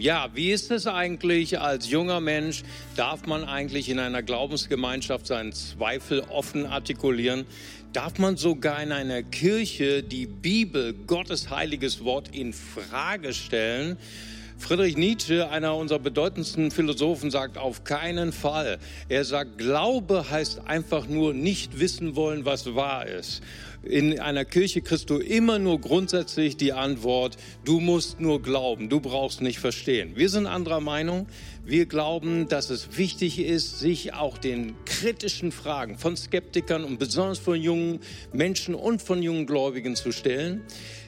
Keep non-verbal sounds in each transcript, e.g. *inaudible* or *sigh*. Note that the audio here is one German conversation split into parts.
Ja, wie ist es eigentlich als junger Mensch? Darf man eigentlich in einer Glaubensgemeinschaft seinen Zweifel offen artikulieren? Darf man sogar in einer Kirche die Bibel, Gottes heiliges Wort, in Frage stellen? Friedrich Nietzsche, einer unserer bedeutendsten Philosophen, sagt auf keinen Fall. Er sagt, Glaube heißt einfach nur nicht wissen wollen, was wahr ist. In einer Kirche kriegst du immer nur grundsätzlich die Antwort, du musst nur glauben, du brauchst nicht verstehen. Wir sind anderer Meinung. Wir glauben, dass es wichtig ist, sich auch den kritischen Fragen von Skeptikern und besonders von jungen Menschen und von jungen Gläubigen zu stellen.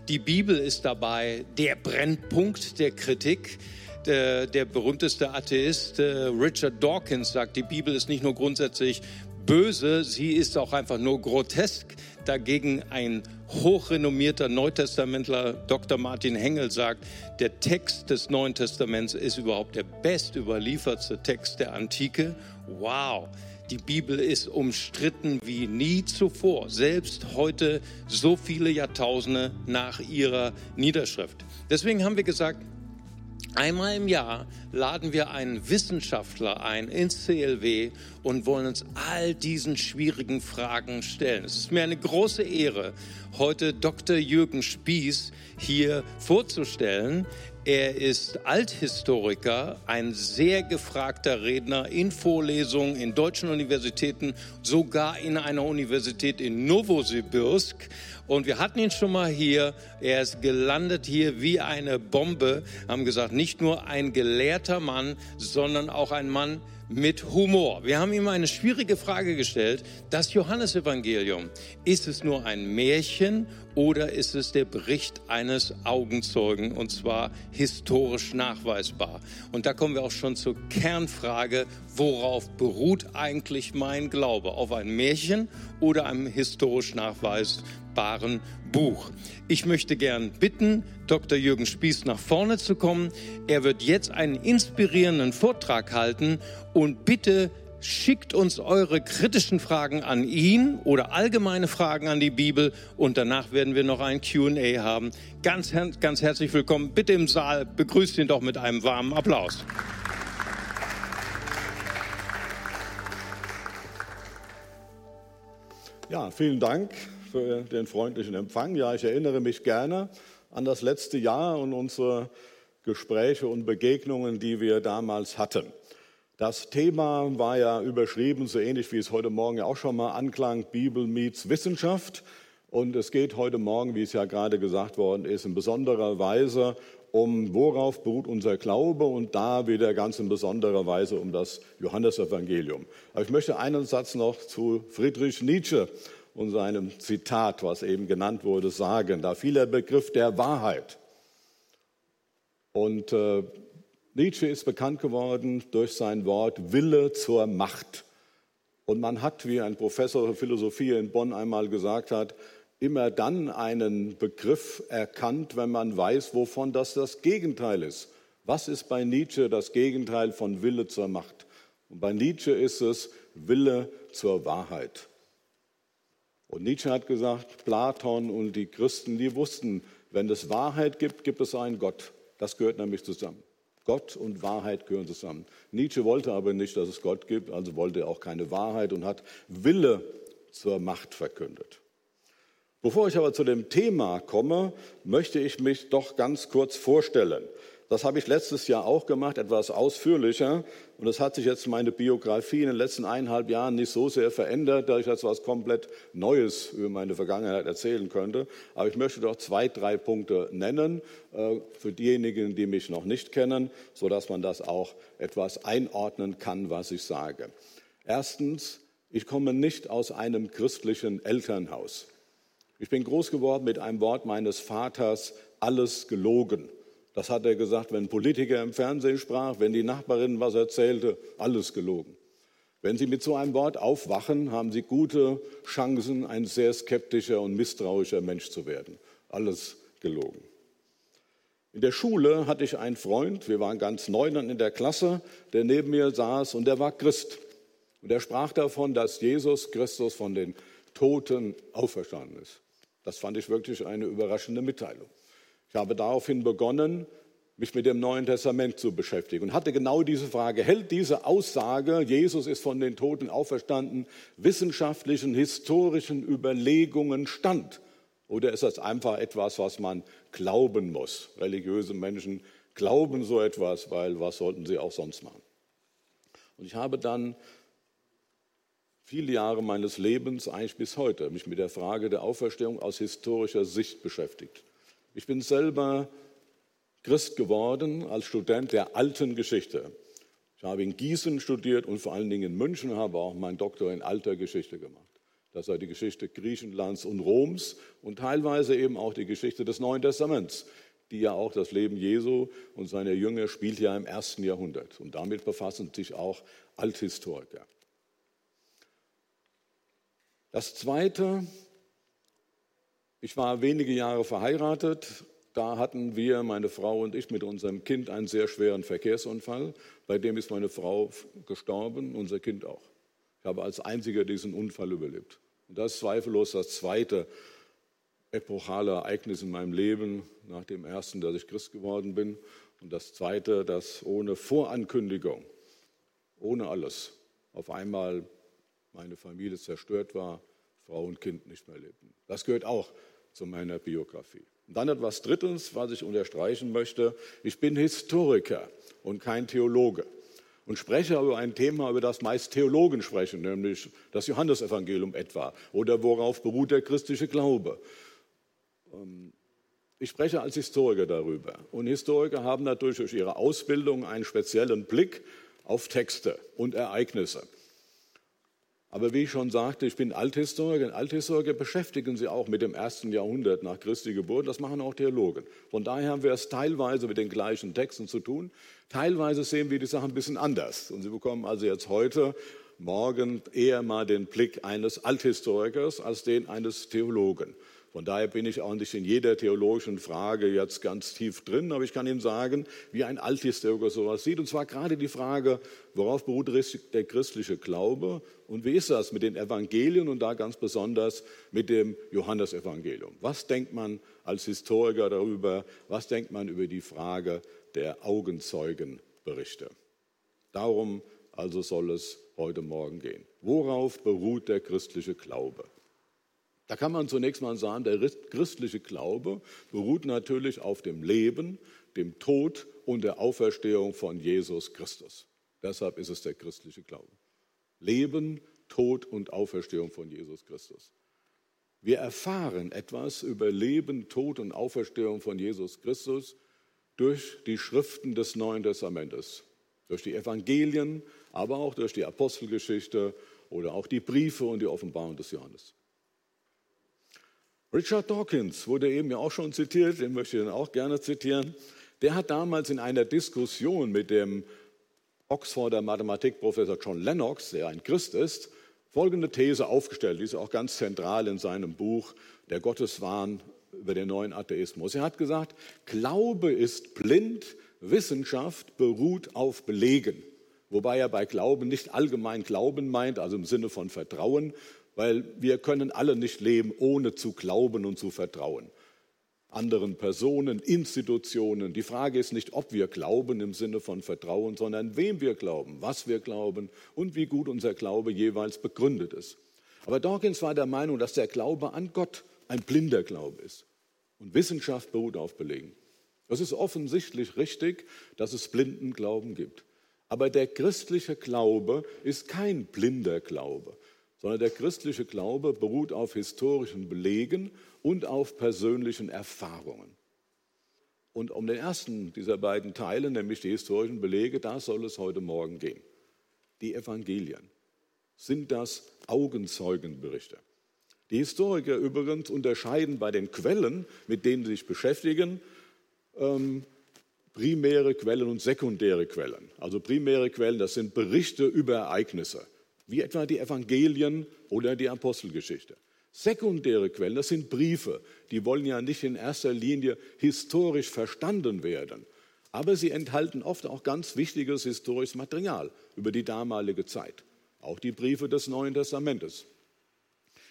Die Bibel ist dabei der Brennpunkt der Kritik. Der, der, berühmteste Atheist äh, Richard Dawkins sagt, die Bibel ist nicht nur grundsätzlich böse, sie ist auch einfach nur grotesk. Dagegen ein hochrenommierter Neutestamentler Dr. Martin Hengel sagt, der Text des Neuen Testaments ist überhaupt der best überlieferte Text der Antike. Wow, die Bibel ist umstritten wie nie zuvor, selbst heute so viele Jahrtausende nach ihrer Niederschrift. Deswegen haben wir gesagt, Einmal im Jahr laden wir einen Wissenschaftler ein ins CLW und wollen uns all diesen schwierigen Fragen stellen. Es ist mir eine große Ehre, heute Dr. Jürgen Spieß hier vorzustellen. Er ist Althistoriker, ein sehr gefragter Redner in Vorlesungen in deutschen Universitäten, sogar in einer Universität in Novosibirsk. Und wir hatten ihn schon mal hier. Er ist gelandet hier wie eine Bombe. Haben gesagt, nicht nur ein gelehrter Mann, sondern auch ein Mann, mit Humor. Wir haben ihm eine schwierige Frage gestellt. Das Johannesevangelium, ist es nur ein Märchen oder ist es der Bericht eines Augenzeugen und zwar historisch nachweisbar? Und da kommen wir auch schon zur Kernfrage, worauf beruht eigentlich mein Glaube? Auf ein Märchen oder einem historisch nachweisbaren Buch? Ich möchte gern bitten, Dr. Jürgen Spieß nach vorne zu kommen. Er wird jetzt einen inspirierenden Vortrag halten und bitte schickt uns eure kritischen Fragen an ihn oder allgemeine Fragen an die Bibel und danach werden wir noch ein Q&A haben. Ganz, ganz herzlich willkommen. Bitte im Saal begrüßt ihn doch mit einem warmen Applaus. Ja, vielen Dank für den freundlichen Empfang. Ja, ich erinnere mich gerne an das letzte Jahr und unsere Gespräche und Begegnungen, die wir damals hatten. Das Thema war ja überschrieben, so ähnlich wie es heute Morgen ja auch schon mal anklang, Bibel meets Wissenschaft. Und es geht heute Morgen, wie es ja gerade gesagt worden ist, in besonderer Weise um, worauf beruht unser Glaube und da wieder ganz in besonderer Weise um das Johannesevangelium. Aber ich möchte einen Satz noch zu Friedrich Nietzsche und seinem Zitat, was eben genannt wurde, sagen. Da fiel der Begriff der Wahrheit. Und äh, Nietzsche ist bekannt geworden durch sein Wort Wille zur Macht. Und man hat, wie ein Professor für Philosophie in Bonn einmal gesagt hat, immer dann einen Begriff erkannt, wenn man weiß, wovon das das Gegenteil ist. Was ist bei Nietzsche das Gegenteil von Wille zur Macht? Und bei Nietzsche ist es Wille zur Wahrheit. Und Nietzsche hat gesagt, Platon und die Christen, die wussten, wenn es Wahrheit gibt, gibt es einen Gott. Das gehört nämlich zusammen. Gott und Wahrheit gehören zusammen. Nietzsche wollte aber nicht, dass es Gott gibt, also wollte er auch keine Wahrheit und hat Wille zur Macht verkündet. Bevor ich aber zu dem Thema komme, möchte ich mich doch ganz kurz vorstellen. Das habe ich letztes Jahr auch gemacht, etwas ausführlicher. Und es hat sich jetzt meine Biografie in den letzten eineinhalb Jahren nicht so sehr verändert, dass ich jetzt was komplett Neues über meine Vergangenheit erzählen könnte. Aber ich möchte doch zwei, drei Punkte nennen äh, für diejenigen, die mich noch nicht kennen, sodass man das auch etwas einordnen kann, was ich sage. Erstens, ich komme nicht aus einem christlichen Elternhaus. Ich bin groß geworden mit einem Wort meines Vaters, alles gelogen. Das hat er gesagt, wenn ein Politiker im Fernsehen sprach, wenn die Nachbarin was erzählte, alles gelogen. Wenn Sie mit so einem Wort aufwachen, haben Sie gute Chancen, ein sehr skeptischer und misstrauischer Mensch zu werden. Alles gelogen. In der Schule hatte ich einen Freund, wir waren ganz neu dann in der Klasse, der neben mir saß und der war Christ. Und er sprach davon, dass Jesus Christus von den Toten auferstanden ist. Das fand ich wirklich eine überraschende Mitteilung. Ich habe daraufhin begonnen, mich mit dem Neuen Testament zu beschäftigen und hatte genau diese Frage, hält diese Aussage, Jesus ist von den Toten auferstanden, wissenschaftlichen, historischen Überlegungen stand? Oder ist das einfach etwas, was man glauben muss? Religiöse Menschen glauben so etwas, weil was sollten sie auch sonst machen? Und ich habe dann viele Jahre meines Lebens, eigentlich bis heute, mich mit der Frage der Auferstehung aus historischer Sicht beschäftigt. Ich bin selber Christ geworden als Student der alten Geschichte. Ich habe in Gießen studiert und vor allen Dingen in München habe auch meinen Doktor in alter Geschichte gemacht. Das war die Geschichte Griechenlands und Roms und teilweise eben auch die Geschichte des Neuen Testaments, die ja auch das Leben Jesu und seiner Jünger spielt ja im ersten Jahrhundert. Und damit befassen sich auch Althistoriker. Das Zweite, ich war wenige Jahre verheiratet, da hatten wir, meine Frau und ich, mit unserem Kind einen sehr schweren Verkehrsunfall. Bei dem ist meine Frau gestorben, unser Kind auch. Ich habe als einziger diesen Unfall überlebt. Und das ist zweifellos das zweite epochale Ereignis in meinem Leben, nach dem ersten, dass ich Christ geworden bin. Und das zweite, dass ohne Vorankündigung, ohne alles, auf einmal meine Familie zerstört war, Frau und Kind nicht mehr lebten. Das gehört auch zu meiner Biografie. Und dann etwas Drittes, was ich unterstreichen möchte. Ich bin Historiker und kein Theologe und spreche über ein Thema, über das meist Theologen sprechen, nämlich das Johannesevangelium etwa oder worauf beruht der christliche Glaube. Ähm, ich spreche als Historiker darüber. Und Historiker haben natürlich durch ihre Ausbildung einen speziellen Blick auf Texte und Ereignisse. Aber wie ich schon sagte, ich bin Althistoriker. Althistoriker beschäftigen sich auch mit dem ersten Jahrhundert nach Christi Geburt. Das machen auch Theologen. Von daher haben wir es teilweise mit den gleichen Texten zu tun. Teilweise sehen wir die Sachen ein bisschen anders. Und Sie bekommen also jetzt heute, morgen eher mal den Blick eines Althistorikers als den eines Theologen. Von daher bin ich auch nicht in jeder theologischen Frage jetzt ganz tief drin, aber ich kann Ihnen sagen, wie ein Althistoriker sowas sieht. Und zwar gerade die Frage, worauf beruht der christliche Glaube und wie ist das mit den Evangelien und da ganz besonders mit dem Johannesevangelium? Was denkt man als Historiker darüber? Was denkt man über die Frage der Augenzeugenberichte? Darum also soll es heute Morgen gehen. Worauf beruht der christliche Glaube? Da kann man zunächst mal sagen, der christliche Glaube beruht natürlich auf dem Leben, dem Tod und der Auferstehung von Jesus Christus. Deshalb ist es der christliche Glaube. Leben, Tod und Auferstehung von Jesus Christus. Wir erfahren etwas über Leben, Tod und Auferstehung von Jesus Christus durch die Schriften des Neuen Testamentes, durch die Evangelien, aber auch durch die Apostelgeschichte oder auch die Briefe und die Offenbarung des Johannes. Richard Dawkins wurde eben ja auch schon zitiert, den möchte ich dann auch gerne zitieren. Der hat damals in einer Diskussion mit dem Oxforder Mathematikprofessor John Lennox, der ein Christ ist, folgende These aufgestellt. Die ist auch ganz zentral in seinem Buch Der Gotteswahn über den neuen Atheismus. Er hat gesagt, Glaube ist blind, Wissenschaft beruht auf Belegen. Wobei er bei Glauben nicht allgemein Glauben meint, also im Sinne von Vertrauen, weil wir können alle nicht leben, ohne zu glauben und zu vertrauen. Anderen Personen, Institutionen. Die Frage ist nicht, ob wir glauben im Sinne von Vertrauen, sondern wem wir glauben, was wir glauben und wie gut unser Glaube jeweils begründet ist. Aber Dawkins war der Meinung, dass der Glaube an Gott ein blinder Glaube ist. Und Wissenschaft beruht auf Belegen. Es ist offensichtlich richtig, dass es blinden Glauben gibt. Aber der christliche Glaube ist kein blinder Glaube sondern der christliche Glaube beruht auf historischen Belegen und auf persönlichen Erfahrungen. Und um den ersten dieser beiden Teile, nämlich die historischen Belege, da soll es heute Morgen gehen. Die Evangelien. Sind das Augenzeugenberichte? Die Historiker übrigens unterscheiden bei den Quellen, mit denen sie sich beschäftigen, ähm, primäre Quellen und sekundäre Quellen. Also primäre Quellen, das sind Berichte über Ereignisse wie etwa die Evangelien oder die Apostelgeschichte. Sekundäre Quellen, das sind Briefe, die wollen ja nicht in erster Linie historisch verstanden werden, aber sie enthalten oft auch ganz wichtiges historisches Material über die damalige Zeit, auch die Briefe des Neuen Testamentes.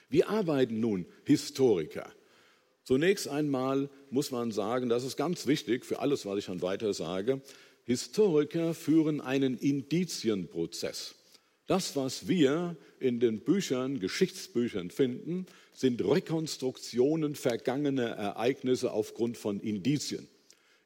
Wie arbeiten nun Historiker? Zunächst einmal muss man sagen, das ist ganz wichtig für alles, was ich dann weiter sage, Historiker führen einen Indizienprozess. Das, was wir in den Büchern, Geschichtsbüchern finden, sind Rekonstruktionen vergangener Ereignisse aufgrund von Indizien.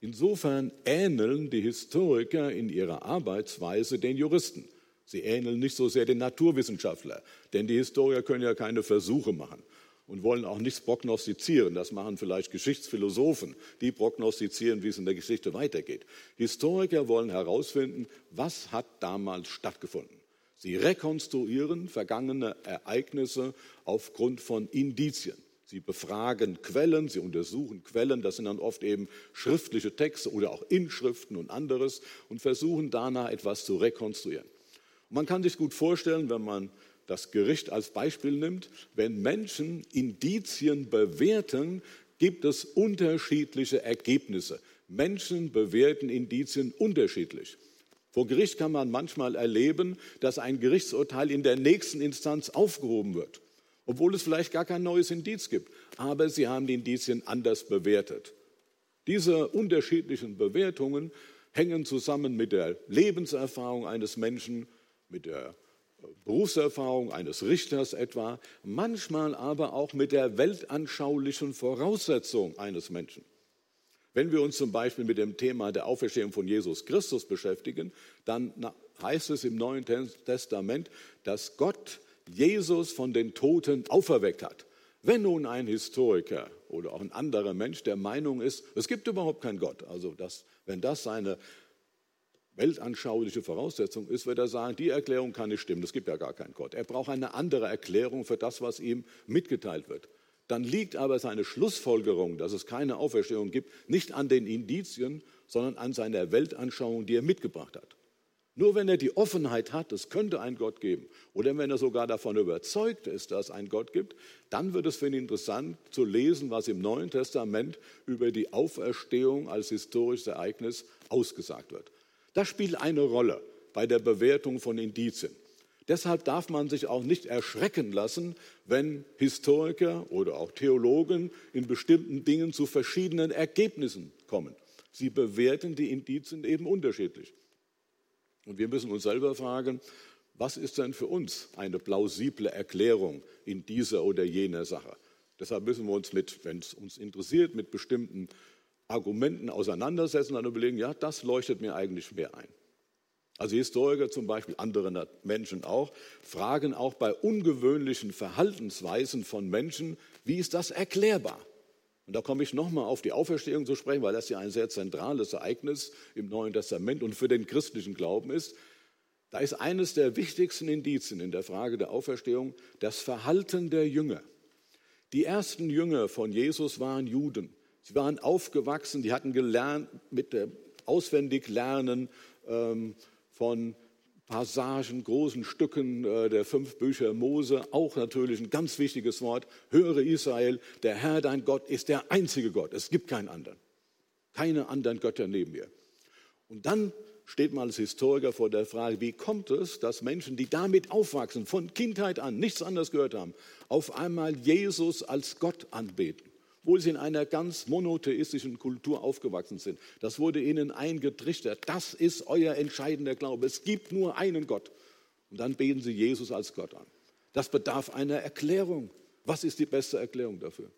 Insofern ähneln die Historiker in ihrer Arbeitsweise den Juristen. Sie ähneln nicht so sehr den Naturwissenschaftler, denn die Historiker können ja keine Versuche machen und wollen auch nichts prognostizieren. Das machen vielleicht Geschichtsphilosophen, die prognostizieren, wie es in der Geschichte weitergeht. Historiker wollen herausfinden, was hat damals stattgefunden. Sie rekonstruieren vergangene Ereignisse aufgrund von Indizien. Sie befragen Quellen, sie untersuchen Quellen, das sind dann oft eben schriftliche Texte oder auch Inschriften und anderes und versuchen danach etwas zu rekonstruieren. Und man kann sich gut vorstellen, wenn man das Gericht als Beispiel nimmt, wenn Menschen Indizien bewerten, gibt es unterschiedliche Ergebnisse. Menschen bewerten Indizien unterschiedlich. Vor Gericht kann man manchmal erleben, dass ein Gerichtsurteil in der nächsten Instanz aufgehoben wird, obwohl es vielleicht gar kein neues Indiz gibt. Aber sie haben die Indizien anders bewertet. Diese unterschiedlichen Bewertungen hängen zusammen mit der Lebenserfahrung eines Menschen, mit der Berufserfahrung eines Richters etwa, manchmal aber auch mit der weltanschaulichen Voraussetzung eines Menschen. Wenn wir uns zum Beispiel mit dem Thema der Auferstehung von Jesus Christus beschäftigen, dann heißt es im Neuen Testament, dass Gott Jesus von den Toten auferweckt hat. Wenn nun ein Historiker oder auch ein anderer Mensch der Meinung ist, es gibt überhaupt keinen Gott, also das, wenn das seine weltanschauliche Voraussetzung ist, wird er sagen, die Erklärung kann nicht stimmen, es gibt ja gar keinen Gott. Er braucht eine andere Erklärung für das, was ihm mitgeteilt wird dann liegt aber seine Schlussfolgerung, dass es keine Auferstehung gibt, nicht an den Indizien, sondern an seiner Weltanschauung, die er mitgebracht hat. Nur wenn er die Offenheit hat, es könnte einen Gott geben, oder wenn er sogar davon überzeugt ist, dass es einen Gott gibt, dann wird es für ihn interessant zu lesen, was im Neuen Testament über die Auferstehung als historisches Ereignis ausgesagt wird. Das spielt eine Rolle bei der Bewertung von Indizien. Deshalb darf man sich auch nicht erschrecken lassen, wenn Historiker oder auch Theologen in bestimmten Dingen zu verschiedenen Ergebnissen kommen. Sie bewerten die Indizien eben unterschiedlich. Und wir müssen uns selber fragen, was ist denn für uns eine plausible Erklärung in dieser oder jener Sache? Deshalb müssen wir uns mit, wenn es uns interessiert, mit bestimmten Argumenten auseinandersetzen und überlegen, ja, das leuchtet mir eigentlich mehr ein. Also Historiker zum Beispiel, andere Menschen auch, fragen auch bei ungewöhnlichen Verhaltensweisen von Menschen, wie ist das erklärbar? Und da komme ich nochmal auf die Auferstehung zu sprechen, weil das ja ein sehr zentrales Ereignis im Neuen Testament und für den christlichen Glauben ist. Da ist eines der wichtigsten Indizien in der Frage der Auferstehung das Verhalten der Jünger. Die ersten Jünger von Jesus waren Juden. Sie waren aufgewachsen, die hatten gelernt mit dem Auswendiglernen ähm, von Passagen, großen Stücken äh, der fünf Bücher Mose, auch natürlich ein ganz wichtiges Wort. Höre Israel, der Herr dein Gott ist der einzige Gott. Es gibt keinen anderen. Keine anderen Götter neben mir. Und dann steht man als Historiker vor der Frage, wie kommt es, dass Menschen, die damit aufwachsen, von Kindheit an nichts anderes gehört haben, auf einmal Jesus als Gott anbeten? Obwohl sie in einer ganz monotheistischen Kultur aufgewachsen sind. Das wurde ihnen eingetrichtert. Das ist euer entscheidender Glaube. Es gibt nur einen Gott. Und dann beten sie Jesus als Gott an. Das bedarf einer Erklärung. Was ist die beste Erklärung dafür?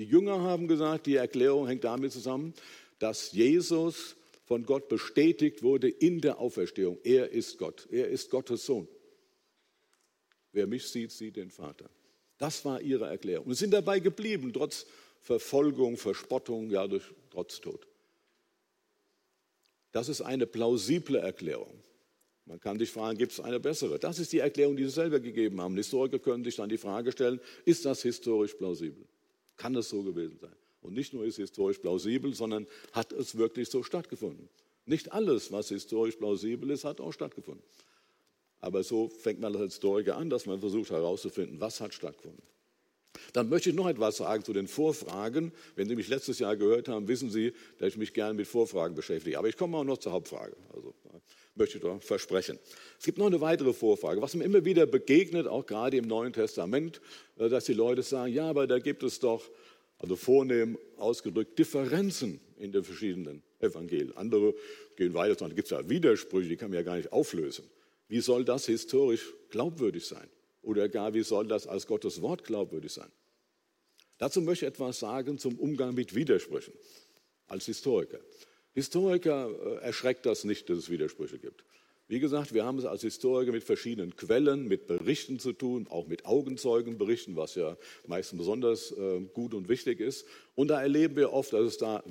Die Jünger haben gesagt, die Erklärung hängt damit zusammen, dass Jesus von Gott bestätigt wurde in der Auferstehung. Er ist Gott. Er ist Gottes Sohn. Wer mich sieht, sieht den Vater. Das war ihre Erklärung. Und sind dabei geblieben, trotz Verfolgung, Verspottung, ja, durch Trotztod. Das ist eine plausible Erklärung. Man kann sich fragen, gibt es eine bessere? Das ist die Erklärung, die Sie selber gegeben haben. Historiker können sich dann die Frage stellen, ist das historisch plausibel? Kann es so gewesen sein? Und nicht nur ist es historisch plausibel, sondern hat es wirklich so stattgefunden. Nicht alles, was historisch plausibel ist, hat auch stattgefunden. Aber so fängt man als Historiker an, dass man versucht herauszufinden, was hat stattgefunden. Dann möchte ich noch etwas sagen zu den Vorfragen. Wenn Sie mich letztes Jahr gehört haben, wissen Sie, dass ich mich gerne mit Vorfragen beschäftige. Aber ich komme auch noch zur Hauptfrage. Also möchte ich doch versprechen. Es gibt noch eine weitere Vorfrage, was mir immer wieder begegnet, auch gerade im Neuen Testament, äh, dass die Leute sagen, ja, aber da gibt es doch Also vornehm ausgedrückt Differenzen in den verschiedenen Evangelien. Andere gehen weiter da gibt es ja Widersprüche, die kann man ja gar nicht auflösen. Wie soll das historisch glaubwürdig sein? Oder gar, wie soll das als Gottes Wort glaubwürdig sein? Dazu möchte ich etwas sagen zum Umgang mit Widersprüchen als Historiker. Historiker äh, erschreckt das nicht, dass es Widersprüche gibt. Wie gesagt, wir haben es als Historiker mit verschiedenen Quellen, mit Berichten zu tun, auch mit Augenzeugenberichten, was ja meistens besonders äh, gut und wichtig ist. Und da erleben wir oft, dass es da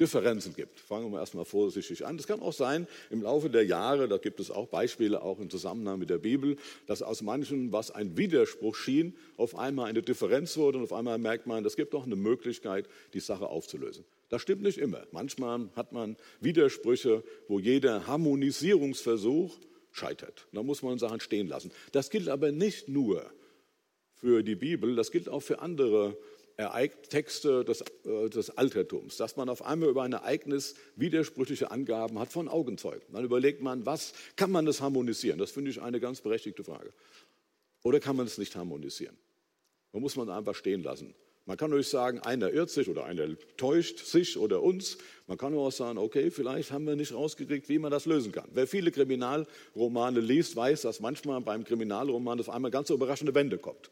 Differenzen gibt. Fangen wir erstmal vorsichtig an. Es kann auch sein, im Laufe der Jahre, da gibt es auch Beispiele, auch im Zusammenhang mit der Bibel, dass aus manchen, was ein Widerspruch schien, auf einmal eine Differenz wurde und auf einmal merkt man, es gibt doch eine Möglichkeit, die Sache aufzulösen. Das stimmt nicht immer. Manchmal hat man Widersprüche, wo jeder Harmonisierungsversuch scheitert. Da muss man Sachen stehen lassen. Das gilt aber nicht nur für die Bibel, das gilt auch für andere Texte des, äh, des, Altertums, dass man auf einmal über ein Ereignis widersprüchliche Angaben hat von Augenzeugen. Dann überlegt man, was kann man das harmonisieren? Das finde ich eine ganz berechtigte Frage. Oder kann man es nicht harmonisieren? Da muss man einfach stehen lassen. Man kann natürlich sagen, einer irrt sich oder einer täuscht sich oder uns. Man kann auch sagen, okay, vielleicht haben wir nicht rausgekriegt, wie man das lösen kann. Wer viele Kriminalromane liest, weiß, dass manchmal beim Kriminalroman auf einmal ganz überraschende Wende kommt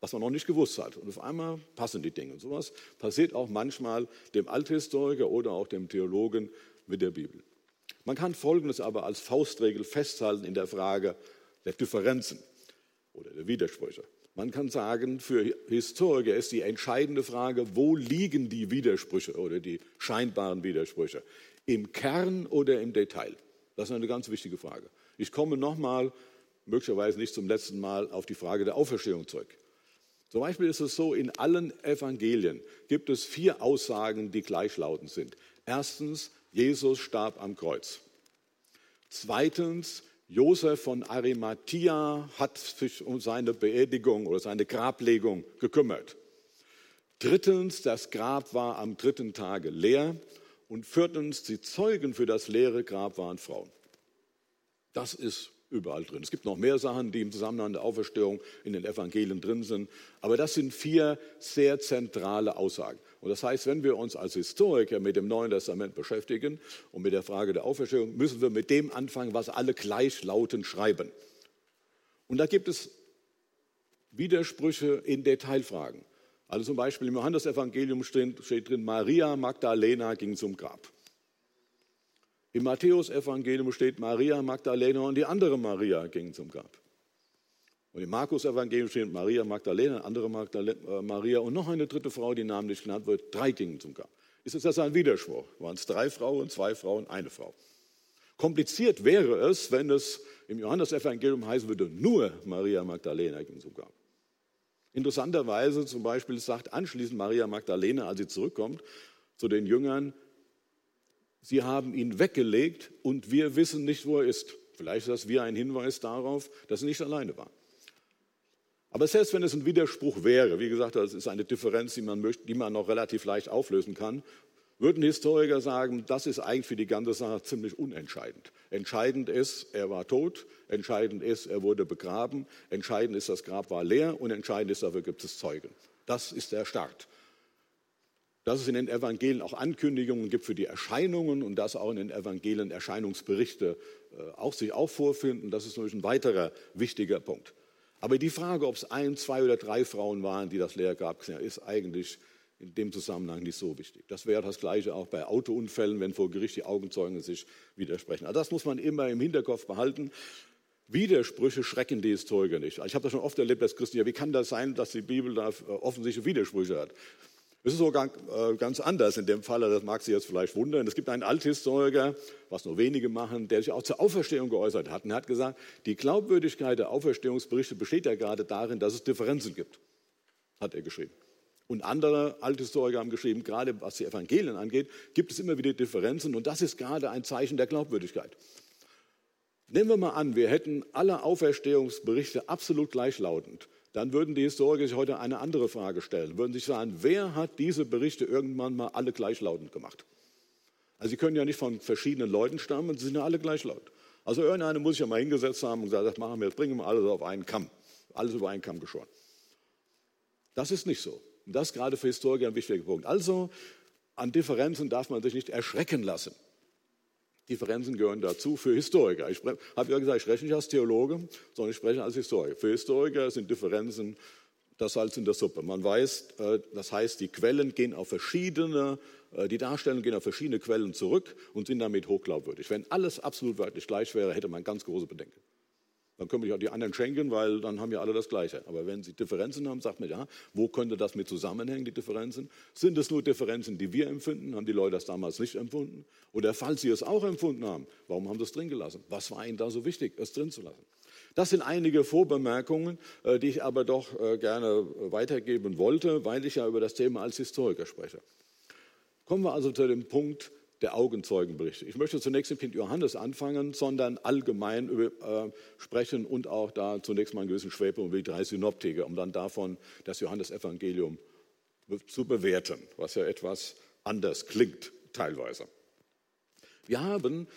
was man noch nicht gewusst hat. Und auf einmal passen die Dinge. Und sowas passiert auch manchmal dem Althistoriker oder auch dem Theologen mit der Bibel. Man kann Folgendes aber als Faustregel festhalten in der Frage der Differenzen oder der Widersprüche. Man kann sagen, für Historiker ist die entscheidende Frage, wo liegen die Widersprüche oder die scheinbaren Widersprüche? Im Kern oder im Detail? Das ist eine ganz wichtige Frage. Ich komme nochmal, möglicherweise nicht zum letzten Mal, auf die Frage der Auferstehung zurück. Zum Beispiel ist es so, in allen Evangelien gibt es vier Aussagen, die gleichlautend sind. Erstens, Jesus starb am Kreuz. Zweitens, Josef von Arimathea hat sich um seine Beerdigung oder seine Grablegung gekümmert. Drittens, das Grab war am dritten Tage leer. Und viertens, die Zeugen für das leere Grab waren Frauen. Das ist überall drin. Es gibt noch mehr Sachen, die im Zusammenhang der Auferstehung in den Evangelien drin sind. Aber das sind vier sehr zentrale Aussagen. Und das heißt, wenn wir uns als Historiker mit dem Neuen Testament beschäftigen und mit der Frage der Auferstehung, müssen wir mit dem anfangen, was alle gleichlautend schreiben. Und da gibt es Widersprüche in Detailfragen. Also zum Beispiel im Johannesevangelium steht, drin, Maria Magdalena ging zum Grab. Im Matthäus-Evangelium steht Maria Magdalena und die andere Maria gingen zum Grab. Und im Markus-Evangelium steht Maria Magdalena, andere Magdalena, äh, Maria und noch eine dritte Frau, die namentlich genannt wird. Drei gingen zum Grab. Ist das ein Widerspruch? Waren es drei Frauen, zwei Frauen, eine Frau? Kompliziert wäre es, wenn es im Johannesevangelium heißen würde, nur Maria Magdalena ging zum Grab. Interessanterweise zum Beispiel sagt anschließend Maria Magdalena, als sie zurückkommt, zu den Jüngern, sie haben ihn weggelegt und wir wissen nicht, wo er ist. Vielleicht ist das wie ein Hinweis darauf, dass er nicht alleine war. Aber selbst wenn es ein Widerspruch wäre, wie gesagt, das ist eine Differenz, die man, möchte, die man noch relativ leicht auflösen kann, würden Historiker sagen, das ist eigentlich für die ganze Sache ziemlich unentscheidend. Entscheidend ist, er war tot, entscheidend ist, er wurde begraben, entscheidend ist, das Grab war leer und entscheidend ist, dafür gibt es Zeugen. Das ist der Start dass es in den Evangelien auch Ankündigungen gibt für die Erscheinungen und dass auch in den Evangelien Erscheinungsberichte äh, auch sich auch vorfinden. Das ist natürlich ein weiterer wichtiger Punkt. Aber die Frage, ob es ein, zwei oder drei Frauen waren, die das gesehen haben, ist eigentlich in dem Zusammenhang nicht so wichtig. Das wäre das Gleiche auch bei Autounfällen, wenn vor Gericht die Augenzeugen sich widersprechen. Also das muss man immer im Hinterkopf behalten. Widersprüche schrecken die Historiker nicht. Ich habe das schon oft erlebt als Christen. Ja, wie kann das sein, dass die Bibel da äh, offensichtliche Widersprüche hat? Es ist sogar äh, ganz anders in dem Fall, das mag Sie jetzt vielleicht wundern. Es gibt einen Althistoriker, was nur wenige machen, der sich auch zur Auferstehung geäußert hat. Und er hat gesagt, die Glaubwürdigkeit der Auferstehungsberichte besteht ja gerade darin, dass es Differenzen gibt, hat er geschrieben. Und andere Althistoriker haben geschrieben, gerade was die Evangelien angeht, gibt es immer wieder Differenzen. Und das ist gerade ein Zeichen der Glaubwürdigkeit. Nehmen wir mal an, wir hätten alle Auferstehungsberichte absolut gleichlautend dann würden die Historiker sich heute eine andere Frage stellen. Würden sich sagen, wer hat diese Berichte irgendwann mal alle gleichlautend gemacht? Also sie können ja nicht von verschiedenen Leuten stammen, sie sind ja alle gleichlautend. Also irgendeiner muss sich ja mal hingesetzt haben und gesagt, das machen wir, jetzt bringen wir alles auf einen Kamm. Alles über einen Kamm geschoren. Das ist nicht so. Und das ist gerade für Historiker ein wichtiger Punkt. Also an Differenzen darf man sich nicht erschrecken lassen. Differenzen gehören dazu für Historiker. Ich habe ja gesagt, ich spreche nicht als Theologe, sondern ich spreche als Historiker. Für Historiker sind Differenzen das Salz in der Suppe. Man weiß, äh, das heißt, die Quellen gehen auf verschiedene, äh, die Darstellungen gehen auf verschiedene Quellen zurück und sind damit hochglaubwürdig. Wenn alles absolut wörtlich gleich wäre, hätte man ganz große Bedenken. Dann können wir auch die anderen schenken, weil dann haben ja alle das Gleiche. Aber wenn Sie Differenzen haben, sagt man ja, wo könnte das mit zusammenhängen, die Differenzen? Sind es nur Differenzen, die wir empfinden? Haben die Leute das damals nicht empfunden? Oder falls sie es auch empfunden haben, warum haben sie es drin gelassen? Was war ihnen da so wichtig, es drin zu lassen? Das sind einige Vorbemerkungen, äh, die ich aber doch äh, gerne weitergeben wollte, weil ich ja über das Thema als Historiker spreche. Kommen wir also zu dem Punkt, der Augenzeugenberichte. Ich möchte zunächst nicht mit Johannes anfangen, sondern allgemein über, äh, sprechen und auch da zunächst mal einen gewissen Schwerpunkt über die drei Synoptiker, um dann davon das Johannesevangelium zu bewerten, was ja etwas anders klingt teilweise. Wir haben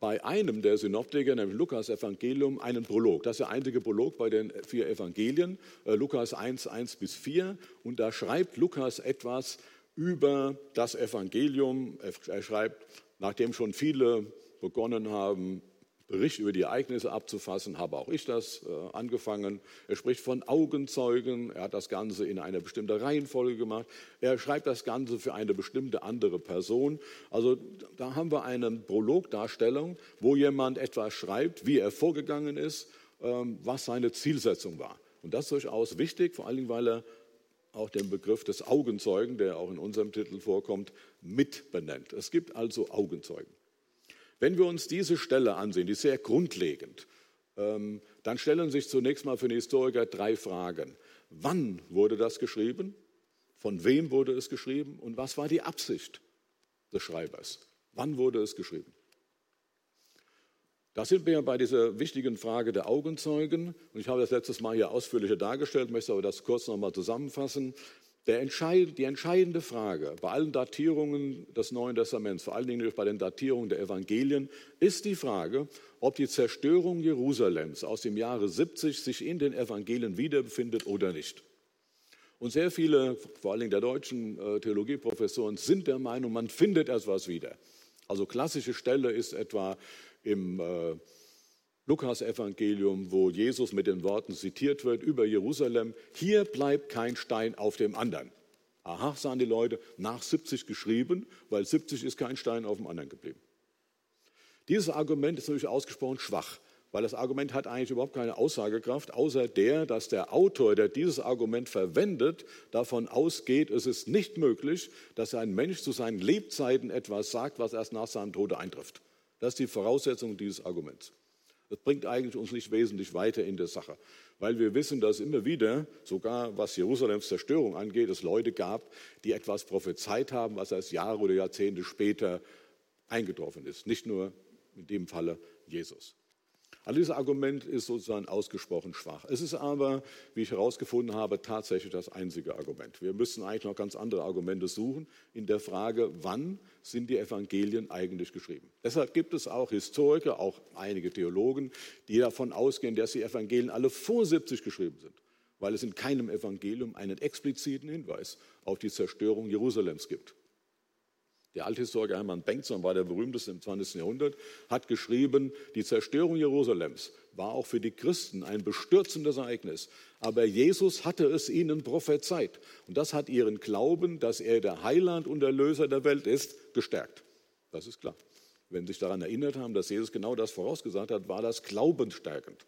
bei einem der Synoptiker, nämlich Lukas Evangelium, einen Prolog. Das ist der einzige Prolog bei den vier Evangelien, äh, Lukas 1, 1 bis 4. Und da schreibt Lukas etwas über das Evangelium. Er schreibt, nachdem schon viele begonnen haben, Bericht über die Ereignisse abzufassen, habe auch ich das äh, angefangen. Er spricht von Augenzeugen, er hat das Ganze in eine bestimmte Reihenfolge gemacht. Er schreibt das Ganze für eine bestimmte andere Person. Also da haben wir eine Prologdarstellung, wo jemand etwas schreibt, wie er vorgegangen ist, ähm, was seine Zielsetzung war. Und das ist durchaus wichtig, vor Dingen, weil er auch den Begriff des Augenzeugen, der auch in unserem Titel vorkommt, mit benennt. Es gibt also Augenzeugen. Wenn wir uns diese Stelle ansehen, die ist sehr grundlegend, ähm, dann stellen sich zunächst mal für den Historiker drei Fragen. Wann wurde das geschrieben? Von wem wurde es geschrieben? Und was war die Absicht des Schreibers? Wann wurde es geschrieben? Da sind wir bei dieser wichtigen Frage der Augenzeugen. Und ich habe das letztes Mal hier ausführlicher dargestellt, möchte aber das kurz nochmal zusammenfassen. Entscheid, die entscheidende Frage bei allen Datierungen des Neuen Testaments, vor allen Dingen bei den Datierungen der Evangelien, ist die Frage, ob die Zerstörung Jerusalems aus dem Jahre 70 sich in den Evangelien wiederbefindet oder nicht. Und sehr viele, vor allen Dingen der deutschen äh, Theologieprofessoren, sind der Meinung, man findet etwas wieder. Also klassische Stelle ist etwa im äh, Lukas-Evangelium, wo Jesus mit den Worten zitiert wird über Jerusalem: Hier bleibt kein Stein auf dem anderen. Aha, sagen die Leute, nach 70 geschrieben, weil 70 ist kein Stein auf dem anderen geblieben. Dieses Argument ist natürlich ausgesprochen schwach, weil das Argument hat eigentlich überhaupt keine Aussagekraft, außer der, dass der Autor, der dieses Argument verwendet, davon ausgeht, es ist nicht möglich, dass ein Mensch zu seinen Lebzeiten etwas sagt, was erst nach seinem Tode eintrifft. Das ist die Voraussetzung dieses Arguments. Das bringt eigentlich uns nicht wesentlich weiter in der Sache, weil wir wissen, dass immer wieder, sogar was Jerusalems Zerstörung angeht, es Leute gab, die etwas prophezeit haben, was erst Jahre oder Jahrzehnte später eingetroffen ist. Nicht nur in dem Falle Jesus. Also dieses Argument ist sozusagen ausgesprochen schwach. Es ist aber, wie ich herausgefunden habe, tatsächlich das einzige Argument. Wir müssen eigentlich noch ganz andere Argumente suchen in der Frage, wann sind die Evangelien eigentlich geschrieben. Deshalb gibt es auch Historiker, auch einige Theologen, die davon ausgehen, dass die Evangelien alle vor 70 geschrieben sind, weil es in keinem Evangelium einen expliziten Hinweis auf die Zerstörung Jerusalems gibt. Der Althistoriker Hermann Bengtson war der berühmteste im 20. Jahrhundert, hat geschrieben, die Zerstörung Jerusalems war auch für die Christen ein bestürzendes Ereignis. Aber Jesus hatte es ihnen prophezeit. Und das hat ihren Glauben, dass er der Heiland und Erlöser der Welt ist, gestärkt. Das ist klar. Wenn Sie sich daran erinnert haben, dass Jesus genau das vorausgesagt hat, war das glaubensstärkend.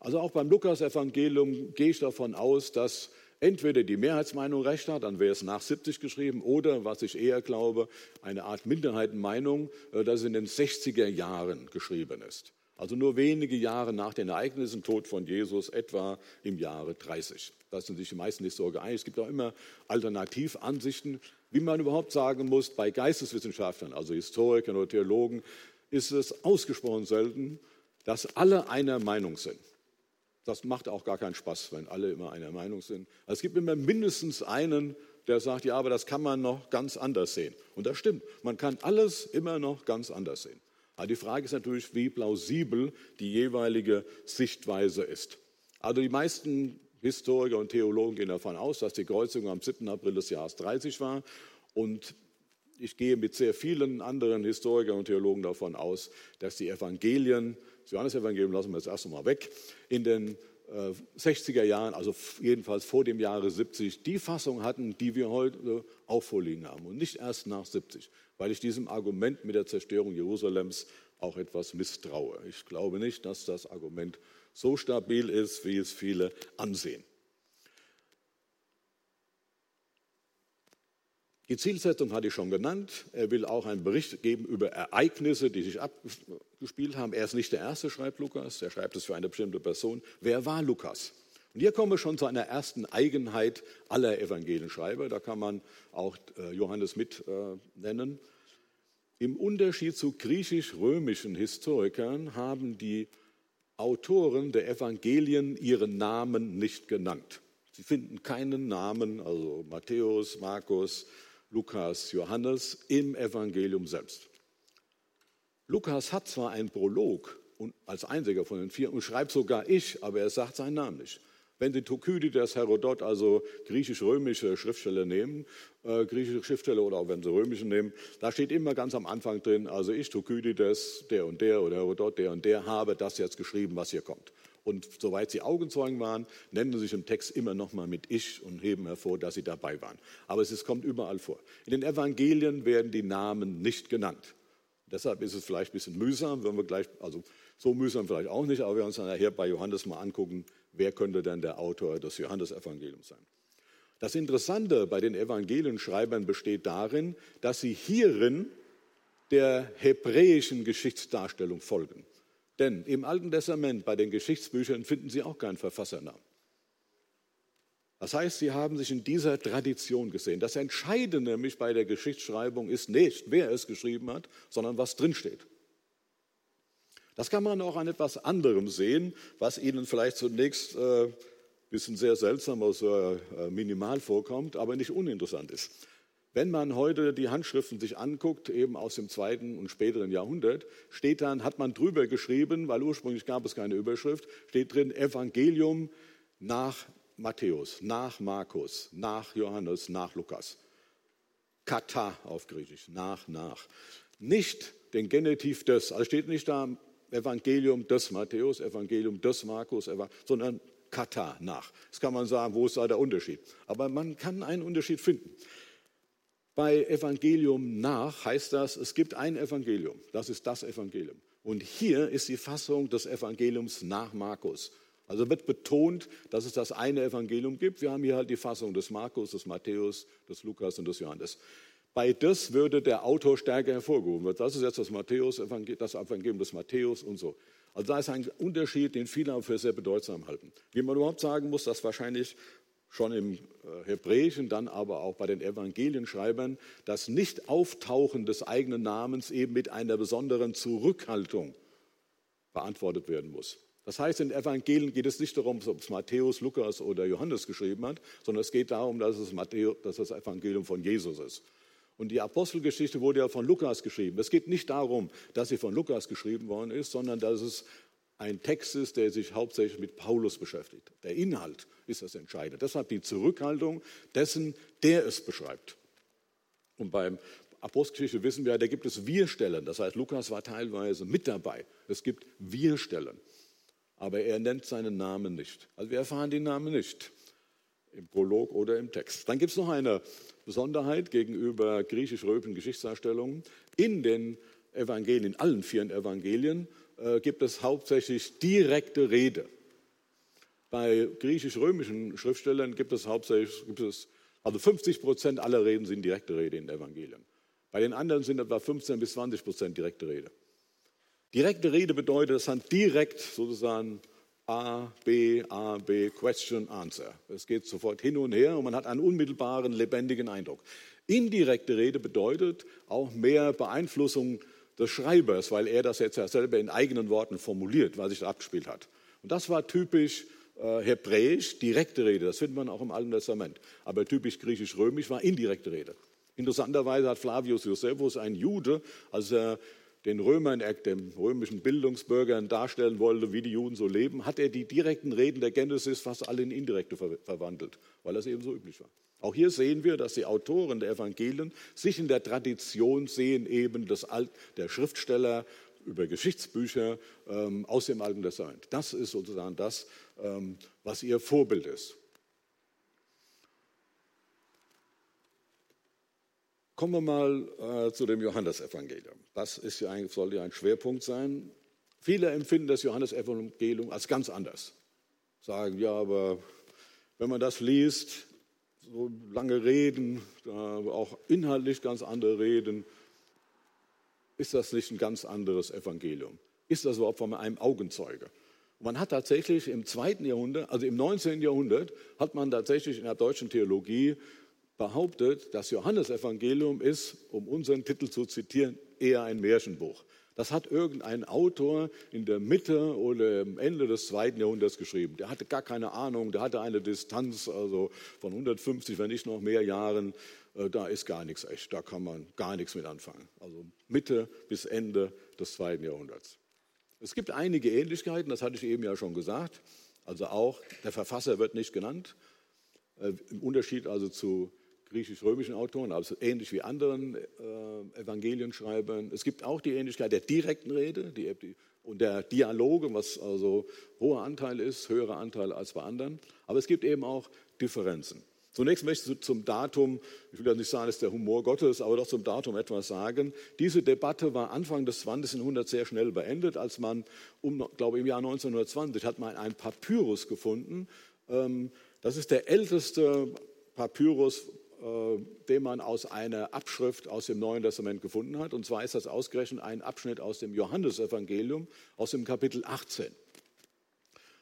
Also auch beim Lukas-Evangelium gehe ich davon aus, dass entweder die Mehrheitsmeinung recht hat, dann wäre es nach 70 geschrieben, oder, was ich eher glaube, eine Art Minderheitenmeinung, äh, dass es in den 60er Jahren geschrieben ist. Also nur wenige Jahre nach den Ereignissen, Tod von Jesus, etwa im Jahre 30. Da sind sich die meisten Historiker einig. Es gibt auch immer Alternativansichten, wie man überhaupt sagen muss, bei Geisteswissenschaftlern, also Historikern oder Theologen, ist es ausgesprochen selten, dass alle einer Meinung sind. Das macht auch gar keinen Spaß, wenn alle immer einer Meinung sind. Also es gibt immer mindestens einen, der sagt, ja, aber das kann man noch ganz anders sehen. Und das stimmt. Man kann alles immer noch ganz anders sehen. Aber die Frage ist natürlich, wie plausibel die jeweilige Sichtweise ist. Also die meisten Historiker und Theologen gehen davon aus, dass die Kreuzigung am 7. April des Jahres 30 war. Und ich gehe mit sehr vielen anderen Historikern und Theologen davon aus, dass die Evangelien, das Johannesevangelium lassen wir jetzt erst einmal weg, in den 60er äh, Jahren, also jedenfalls vor dem Jahre 70, die Fassung hatten, die wir heute auch vorliegen haben und nicht erst nach 70, weil ich diesem Argument mit der Zerstörung Jerusalems auch etwas misstraue. Ich glaube nicht, dass das Argument so stabil ist, wie es viele ansehen. Die Zielsetzung hatte ich schon genannt. Er will auch einen Bericht geben über Ereignisse, die sich abgespielt haben. Er ist nicht der Erste, schreibt Lukas. Er schreibt es für eine bestimmte Person. Wer war Lukas? Und hier kommen wir schon zu einer ersten Eigenheit aller Evangelienschreiber. Da kann man auch äh, Johannes mit äh, nennen. Im Unterschied zu griechisch-römischen Historikern haben die Autoren der Evangelien ihren Namen nicht genannt. Sie finden keinen Namen, also Matthäus, Markus, Lukas, Johannes im Evangelium selbst. Lukas hat zwar einen Prolog und als einziger von den vier und schreibt sogar ich, aber er sagt seinen Namen nicht. Wenn Sie Thukydides, Herodot, also griechisch-römische Schriftsteller nehmen, äh, griechische Schriftsteller oder auch wenn Sie römische nehmen, da steht immer ganz am Anfang drin, also ich, Thukydides, der und der oder Herodot, der und der, habe das jetzt geschrieben, was hier kommt. Und soweit sie Augenzeugen waren, nennen sie sich im Text immer nochmal mit Ich und heben hervor, dass sie dabei waren. Aber es kommt überall vor. In den Evangelien werden die Namen nicht genannt. Deshalb ist es vielleicht ein bisschen mühsam, wenn wir gleich, also so mühsam vielleicht auch nicht, aber wir uns dann nachher bei Johannes mal angucken, wer könnte denn der Autor des Johannesevangeliums sein. Das Interessante bei den Evangelienschreibern besteht darin, dass sie hierin der hebräischen Geschichtsdarstellung folgen. Denn im Alten Testament bei den Geschichtsbüchern finden Sie auch keinen Verfassernamen. Das heißt, Sie haben sich in dieser Tradition gesehen. Das Entscheidende nämlich bei der Geschichtsschreibung ist nicht, wer es geschrieben hat, sondern was drinsteht. Das kann man auch an etwas anderem sehen, was Ihnen vielleicht zunächst ein äh, bisschen sehr seltsam, also äh, minimal vorkommt, aber nicht uninteressant ist. Wenn man heute die Handschriften sich anguckt, eben aus dem zweiten und späteren Jahrhundert, steht dann, hat man drüber geschrieben, weil ursprünglich gab es keine Überschrift, steht drin Evangelium nach Matthäus, nach Markus, nach Johannes, nach Lukas. Kata auf Griechisch, nach, nach. Nicht den Genitiv des, also steht nicht da Evangelium des Matthäus, Evangelium des Markus, sondern Kata nach. Das kann man sagen, wo ist da der Unterschied? Aber man kann einen Unterschied finden. Bei Evangelium nach heißt das, es gibt ein Evangelium, das ist das Evangelium. Und hier ist die Fassung des Evangeliums nach Markus. Also wird betont, dass es das eine Evangelium gibt. Wir haben hier halt die Fassung des Markus, des Matthäus, des Lukas und des Johannes. Bei das würde der Autor stärker hervorgehoben. Das ist jetzt das, Matthäus, das Evangelium des Matthäus und so. Also da ist ein Unterschied, den viele für sehr bedeutsam halten. Wie man überhaupt sagen muss, dass wahrscheinlich schon im äh, Hebräischen, dann aber auch bei den Evangelienschreibern, das Nicht-Auftauchen des eigenen Namens eben mit einer besonderen Zurückhaltung beantwortet werden muss. Das heißt, in Evangelien geht es nicht darum, ob es Matthäus, Lukas oder Johannes geschrieben hat, sondern es geht darum, dass es, Matthäus, dass das Evangelium von Jesus ist. Und die Apostelgeschichte wurde ja von Lukas geschrieben. Es geht nicht darum, dass sie von Lukas geschrieben worden ist, sondern dass es ein Text ist, der sich hauptsächlich mit Paulus beschäftigt. Der Inhalt ist das Entscheidende. Deshalb die Zurückhaltung dessen, der es beschreibt. Und beim Apostelgeschichte wissen wir, da gibt es Wir-Stellen. Das heißt, Lukas war teilweise mit dabei. Es gibt Wir-Stellen. Aber er nennt seinen Namen nicht. Also wir erfahren den Namen nicht im Prolog oder im Text. Dann gibt es noch eine Besonderheit gegenüber griechisch-römischen Geschichtsdarstellungen. In den Evangelien, in allen vier Evangelien, gibt es hauptsächlich direkte Rede. Bei griechisch-römischen Schriftstellern gibt es hauptsächlich, gibt es, also 50 Prozent aller Reden sind direkte Rede in den Evangelien. Bei den anderen sind etwa 15 bis 20 Prozent direkte Rede. Direkte Rede bedeutet, es sind direkt sozusagen A, B, A, B, Question, Answer. Es geht sofort hin und her und man hat einen unmittelbaren, lebendigen Eindruck. Indirekte Rede bedeutet auch mehr Beeinflussung des Schreibers, weil er das jetzt ja selber in eigenen Worten formuliert, was sich da abgespielt hat. Und das war typisch äh, hebräisch, direkte Rede, das findet man auch im Alten Testament. Aber typisch griechisch-römisch war indirekte Rede. Interessanterweise hat Flavius Josephus, ein Jude, als er den Römern, den römischen Bildungsbürgern darstellen wollte, wie die Juden so leben, hat er die direkten Reden der Genesis fast alle in indirekte verwandelt, weil das eben so üblich war. Auch hier sehen wir, dass die Autoren der Evangelien sich in der Tradition sehen, eben des Alt, der Schriftsteller über Geschichtsbücher ähm, aus dem Alten Testament. Das ist sozusagen das, ähm, was ihr Vorbild ist. Kommen wir mal äh, zu dem Johannesevangelium. Das ist ja ein, soll ja ein Schwerpunkt sein. Viele empfinden das Johannesevangelium als ganz anders. Sagen, ja, aber wenn man das liest, so lange Reden, auch inhaltlich ganz andere Reden, ist das nicht ein ganz anderes Evangelium? Ist das überhaupt von einem Augenzeuge? man hat tatsächlich im zweiten Jahrhundert, also im 19. Jahrhundert, hat man tatsächlich in der deutschen Theologie behauptet, das Johannesevangelium ist, um unseren Titel zu zitieren, eher ein Märchenbuch. Das hat irgendein Autor in der Mitte oder am Ende des zweiten Jahrhunderts geschrieben. Der hatte gar keine Ahnung, der hatte eine Distanz also von 150, wenn nicht noch mehr Jahren. Äh, da ist gar nichts echt, da kann man gar nichts mit anfangen. Also Mitte bis Ende des zweiten Jahrhunderts. Es gibt einige Ähnlichkeiten, das hatte ich eben ja schon gesagt. Also auch der Verfasser wird nicht genannt. Äh, Im Unterschied also zu griechisch-römischen Autoren, also ähnlich wie anderen äh, Evangelienschreibern. Es gibt auch die Ähnlichkeit der direkten Rede die, und der Dialoge, was also hoher Anteil ist, höherer Anteil als bei anderen. Aber es gibt eben auch Differenzen. Zunächst möchte ich zum Datum, ich will ja nicht sagen, es ist der Humor Gottes, aber doch zum Datum etwas sagen. Diese Debatte war Anfang des 20. Jahrhunderts sehr schnell beendet, als man, um, glaube ich, im Jahr 1920 hat man ein Papyrus gefunden. Ähm, das ist der älteste Papyrus den man aus einer Abschrift aus dem Neuen Testament gefunden hat. Und zwar ist das ausgerechnet ein Abschnitt aus dem Johannesevangelium, aus dem Kapitel 18.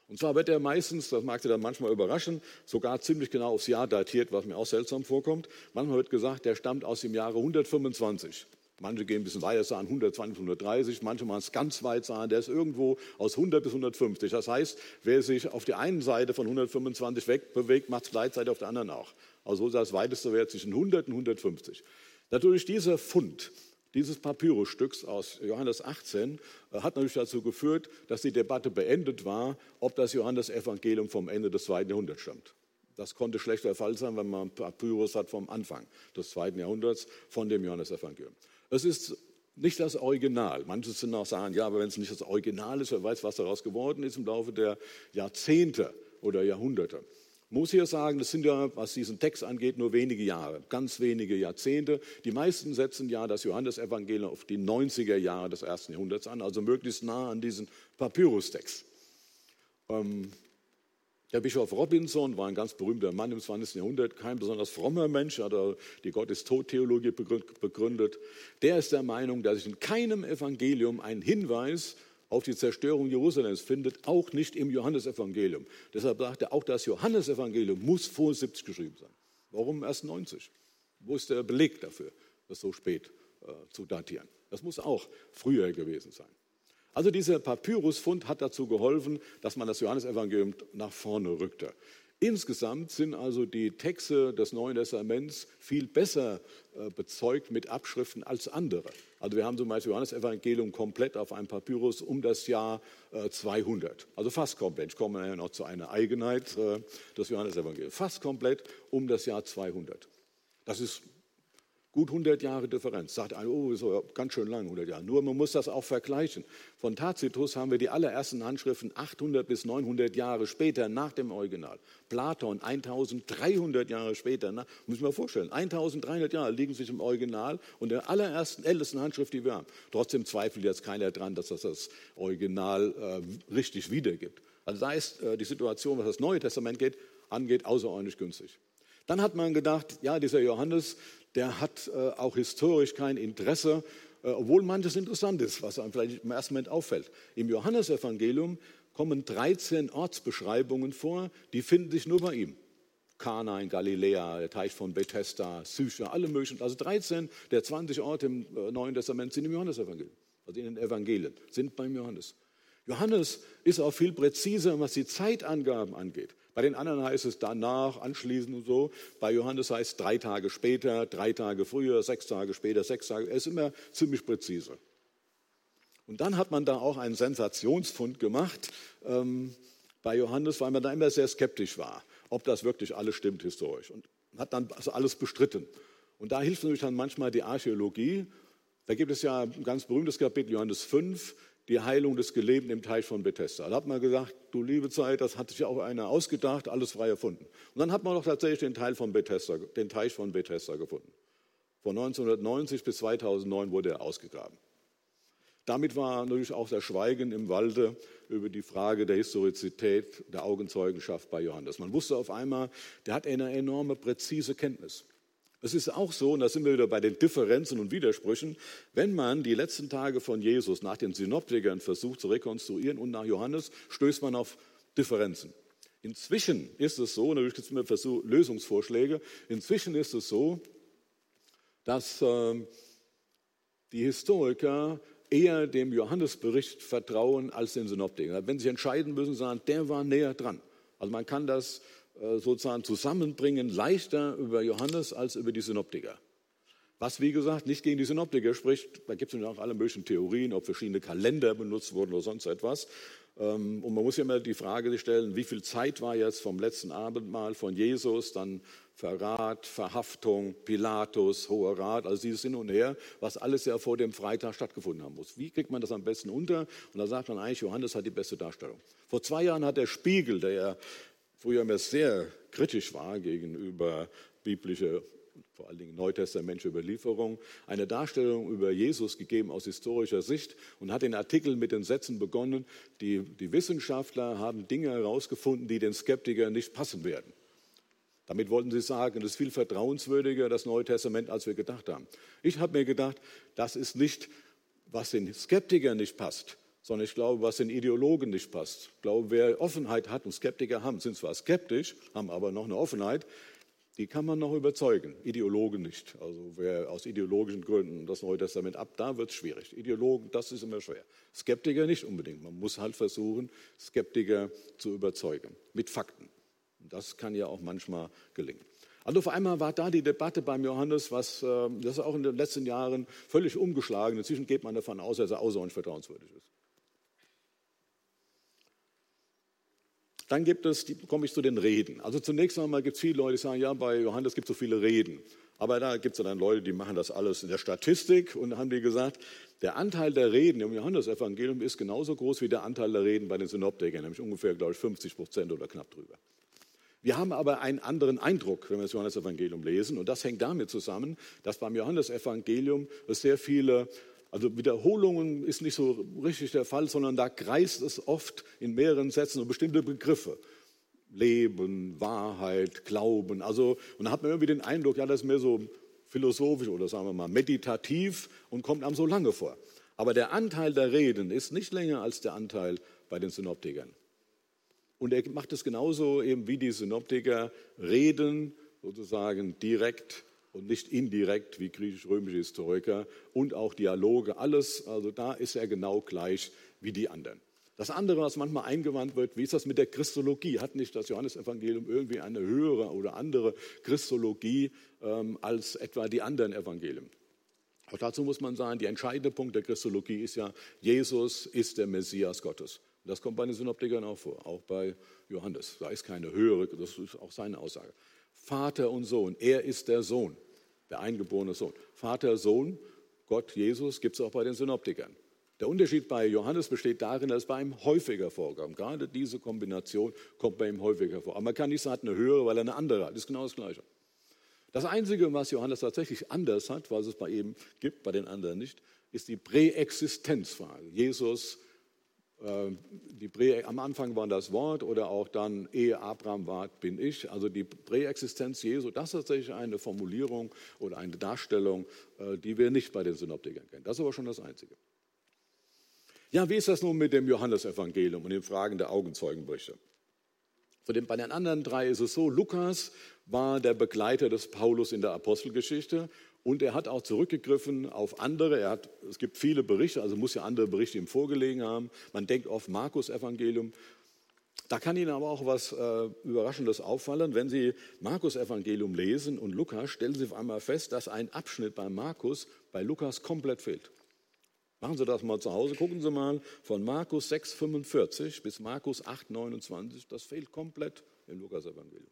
Und zwar wird er meistens, das mag Sie dann manchmal überraschen, sogar ziemlich genau aufs Jahr datiert, was mir auch seltsam vorkommt. Manchmal wird gesagt, der stammt aus dem Jahre 125. Manche gehen ein bisschen weiter, sagen 120, 130, manche machen es ganz weit, sagen, der ist irgendwo aus 100 bis 150. Das heißt, wer sich auf der einen Seite von 125 wegbewegt, macht es gleichzeitig auf der anderen auch. Also das weiteste Wert zwischen 100 und 150. Natürlich dieser Fund dieses Papyrusstücks aus Johannes 18 äh, hat natürlich dazu geführt, dass die Debatte beendet war, ob das Johannesevangelium vom Ende des zweiten Jahrhunderts stammt. Das konnte schlecht der Fall sein, wenn man Papyrus hat vom Anfang des zweiten Jahrhunderts von dem Johannesevangelium. Es ist nicht das Original. Manche sind auch sagen, ja, aber wenn es nicht das Original ist, wer weiß, was daraus geworden ist im Laufe der Jahrzehnte oder Jahrhunderte muss hier sagen, das sind ja, was diesen Text angeht, nur wenige Jahre, ganz wenige Jahrzehnte. Die meisten setzen ja das Johannesevangelium auf die 90er Jahre des ersten Jahrhunderts an, also möglichst nah an diesen Papyrustext. Ähm, der Bischof Robinson war ein ganz berühmter Mann im 20. Jahrhundert, kein besonders frommer Mensch, hat die Gottestod-Theologie begründet. Der ist der Meinung, dass sich in keinem Evangelium ein Hinweis auf die Zerstörung Jerusalems findet, auch nicht im Johannesevangelium. Deshalb sagt er, auch das Johannesevangelium muss vor 70 geschrieben sein. Warum erst 90? Wo ist der Beleg dafür, das so spät äh, zu datieren? Das muss auch früher gewesen sein. Also dieser Papyrusfund hat dazu geholfen, dass man das Johannesevangelium nach vorne rückte. Insgesamt sind also die Texte des Neuen Testaments viel besser äh, bezeugt mit Abschriften als andere. Also wir haben zum Beispiel Johannes Evangelium komplett auf einem Papyrus um das Jahr 200. Äh, also fast komplett. Ich komme ja noch zu einer Eigenheit äh, des Johannes Evangeliums. Fast komplett um das Jahr 200. Das ist Gut 100 Jahre Differenz. Sagt einer, oh, so ganz schön lang, 100 Jahre. Nur man muss das auch vergleichen. Von Tacitus haben wir die allerersten Handschriften 800 bis 900 Jahre später nach dem Original. Platon 1300 Jahre später. Na, muss ich mir vorstellen, 1300 Jahre liegen sich im Original und der allerersten, ältesten Handschrift, die wir haben. Trotzdem zweifelt jetzt keiner dran, dass das das Original äh, richtig wiedergibt. Also da ist äh, die Situation, was das Neue Testament geht, angeht, außerordentlich günstig. Dann hat man gedacht, ja, dieser Johannes, der hat äh, auch historisch kein Interesse, äh, obwohl manches interessant ist, was einem vielleicht im ersten Moment auffällt. Im Johannesevangelium kommen 13 Ortsbeschreibungen vor, die finden sich nur bei ihm. Kana in Galiläa, der Teich von Bethesda, Sycha, alle möglichen. Also 13 der 20 Orte im äh, Neuen Testament sind im Johannesevangelium, also in den Evangelien, sind beim Johannes. Johannes ist auch viel präziser, was die Zeitangaben angeht. Bei den anderen heißt es danach, anschließend und so. Bei Johannes heißt es drei Tage später, drei Tage früher, sechs Tage später, sechs Tage. Er ist immer ziemlich präzise. Und dann hat man da auch einen Sensationsfund gemacht ähm, bei Johannes, weil man da immer sehr skeptisch war, ob das wirklich alles stimmt historisch. Und hat dann also alles bestritten. Und da hilft natürlich dann manchmal die Archäologie. Da gibt es ja ein ganz berühmtes Kapitel, Johannes 5, die Heilung des Gelebten im Teich von Bethesda. Da hat man gesagt, du liebe Zeit, das hat sich auch einer ausgedacht, alles frei erfunden. Und dann hat man doch tatsächlich den, Teil von Bethesda, den Teich von Bethesda gefunden. Von 1990 bis 2009 wurde er ausgegraben. Damit war natürlich auch das Schweigen im Walde über die Frage der Historizität der Augenzeugenschaft bei Johannes. Man wusste auf einmal, der hat eine enorme präzise Kenntnis. Es ist auch so, und da sind wir wieder bei den Differenzen und Widersprüchen, wenn man die letzten Tage von Jesus nach den Synoptikern versucht zu rekonstruieren und nach Johannes, stößt man auf Differenzen. Inzwischen ist es so, natürlich gibt es immer Versuch, Lösungsvorschläge, inzwischen ist es so, dass äh, die Historiker eher dem Johannesbericht vertrauen als den Synoptikern. Wenn sie entscheiden müssen, sagen, der war näher dran. Also man kann das sozusagen zusammenbringen, leichter über Johannes als über die Synoptiker. Was, wie gesagt, nicht gegen die Synoptiker spricht, da gibt es auch alle möglichen Theorien, ob verschiedene Kalender benutzt wurden oder sonst etwas. Ähm, und man muss ja immer die Frage stellen, wie viel Zeit war jetzt vom letzten Abendmahl von Jesus, dann Verrat, Verhaftung, Pilatus, Hoher Rat, also dieses Hin und Her, was alles ja vor dem Freitag stattgefunden haben muss. Wie kriegt man das am besten unter? Und da sagt man eigentlich, Johannes hat die beste Darstellung. Vor zwei Jahren hat der Spiegel, der ja früher immer sehr kritisch war gegenüber biblische, vor allen Dingen neutestamentliche Überlieferung, eine Darstellung über Jesus gegeben aus historischer Sicht und hat den Artikel mit den Sätzen begonnen, die, die Wissenschaftler haben Dinge herausgefunden, die den Skeptikern nicht passen werden. Damit wollten sie sagen, es ist viel vertrauenswürdiger, das Neue Testament, als wir gedacht haben. Ich habe mir gedacht, das ist nicht, was den Skeptikern nicht passt, sondern ich glaube, was den Ideologen nicht passt. Ich glaube, wer Offenheit hat und Skeptiker haben, sind zwar skeptisch, haben aber noch eine Offenheit, die kann man noch überzeugen, Ideologen nicht. Also wer aus ideologischen Gründen das Neue Testament ab, da wird es schwierig. Ideologen, das ist immer schwer. Skeptiker nicht unbedingt. Man muss halt versuchen, Skeptiker zu überzeugen mit Fakten. Das kann ja auch manchmal gelingen. Also auf einmal war da die Debatte beim Johannes, was äh, das auch in den letzten Jahren völlig umgeschlagen. Inzwischen geht man davon aus, dass er außerordentlich vertrauenswürdig ist. Dann gibt es, die, komme ich zu den Reden. Also zunächst einmal gibt es viele Leute, die sagen, ja, bei Johannes gibt es so viele Reden. Aber da gibt es dann Leute, die machen das alles in der Statistik und haben die gesagt, der Anteil der Reden im Johannesevangelium ist genauso groß wie der Anteil der Reden bei den Synoptikern, nämlich ungefähr, glaube ich, 50 Prozent oder knapp drüber. Wir haben aber einen anderen Eindruck, wenn wir das Johannesevangelium lesen. Und das hängt damit zusammen, dass beim Johannesevangelium es sehr viele also Wiederholungen ist nicht so richtig der Fall, sondern da kreist es oft in mehreren Sätzen um bestimmte Begriffe. Leben, Wahrheit, Glauben. Also, und da hat man irgendwie den Eindruck, ja, das ist mehr so philosophisch oder sagen wir mal meditativ und kommt einem so lange vor. Aber der Anteil der Reden ist nicht länger als der Anteil bei den Synoptikern. Und er macht es genauso eben wie die Synoptiker, reden sozusagen direkt und nicht indirekt wie griechisch-römische Historiker und auch Dialoge, alles, also da ist er genau gleich wie die anderen. Das andere, was manchmal eingewandt wird, wie ist das mit der Christologie? Hat nicht das Johannesevangelium irgendwie eine höhere oder andere Christologie ähm, als etwa die anderen Evangelien? Auch dazu muss man sagen, der entscheidende Punkt der Christologie ist ja, Jesus ist der Messias Gottes. Das kommt bei den Synoptikern auch vor, auch bei Johannes. Da ist keine höhere, das ist auch seine Aussage. Vater und Sohn. Er ist der Sohn, der eingeborene Sohn. Vater, Sohn, Gott, Jesus gibt es auch bei den Synoptikern. Der Unterschied bei Johannes besteht darin, dass es bei ihm häufiger vorkommt. Gerade diese Kombination kommt bei ihm häufiger vor. Aber man kann nicht sagen, eine höhere, weil er eine andere hat. Das ist genau das Gleiche. Das Einzige, was Johannes tatsächlich anders hat, was es bei ihm gibt, bei den anderen nicht, ist die Präexistenzfrage. Jesus die Prä am Anfang war das Wort oder auch dann, ehe Abraham war, bin ich. Also die Präexistenz Jesu, das ist tatsächlich eine Formulierung oder eine Darstellung, äh, die wir nicht bei den Synoptikern kennen. Das ist aber schon das Einzige. Ja, wie ist das nun mit dem Johannesevangelium und den Fragen der Augenzeugenberichte? bei den anderen drei ist es so, Lukas war der Begleiter des Paulus in der Apostelgeschichte und er hat auch zurückgegriffen auf andere. Er hat, es gibt viele Berichte, also muss ja andere Berichte ihm vorgelegen haben. Man denkt auf Markus Evangelium. Da kann Ihnen aber auch was äh, Überraschendes auffallen. Wenn Sie Markus Evangelium lesen und Lukas, stellen Sie auf einmal fest, dass ein Abschnitt bei Markus bei Lukas komplett fehlt. Machen Sie das mal zu Hause. Gucken Sie mal von Markus 6,45 bis Markus 8,29. Das fehlt komplett im Lukas-Evangelium.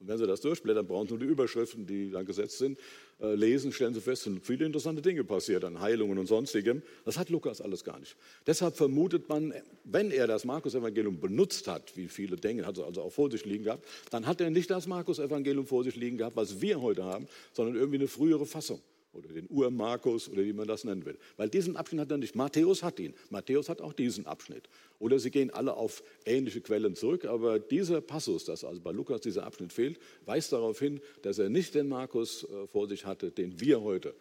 Und wenn Sie das durchblättern, brauchen Sie nur die Überschriften, die da gesetzt sind, äh, lesen, stellen Sie fest, sind viele interessante Dinge passiert an Heilungen und sonstigem. Das hat Lukas alles gar nicht. Deshalb vermutet man, wenn er das Markus-Evangelium benutzt hat, wie viele denken, hat er also auch vor sich liegen gehabt, dann hat er nicht das Markus-Evangelium vor sich liegen gehabt, was wir heute haben, sondern irgendwie eine frühere Fassung oder den Ur-Markus oder wie man das nennen will. Weil diesen Abschnitt hat er nicht. Matthäus hat ihn. Matthäus hat auch diesen Abschnitt. Oder sie gehen alle auf ähnliche Quellen zurück. Aber dieser Passus, dass also bei Lukas dieser Abschnitt fehlt, weist darauf hin, dass er nicht den Markus äh, vor sich hatte, den wir heute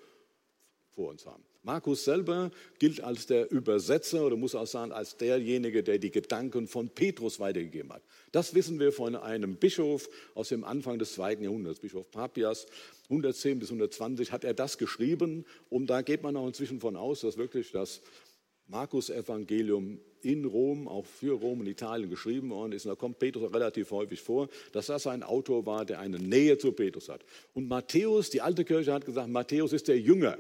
vor uns haben. Markus selber gilt als der Übersetzer oder muss auch sagen, als derjenige, der die Gedanken von Petrus weitergegeben hat. Das wissen wir von einem Bischof aus dem Anfang des zweiten Jahrhunderts, Bischof Papias, 110 bis 120 hat er das geschrieben. Und da geht man auch inzwischen von aus, dass wirklich das Markus-Evangelium in Rom, auch für Rom und Italien geschrieben worden ist. Und da kommt Petrus relativ häufig vor, dass das ein Autor war, der eine Nähe zu Petrus hat. Und Matthäus, die alte Kirche hat gesagt, Matthäus ist der Jünger.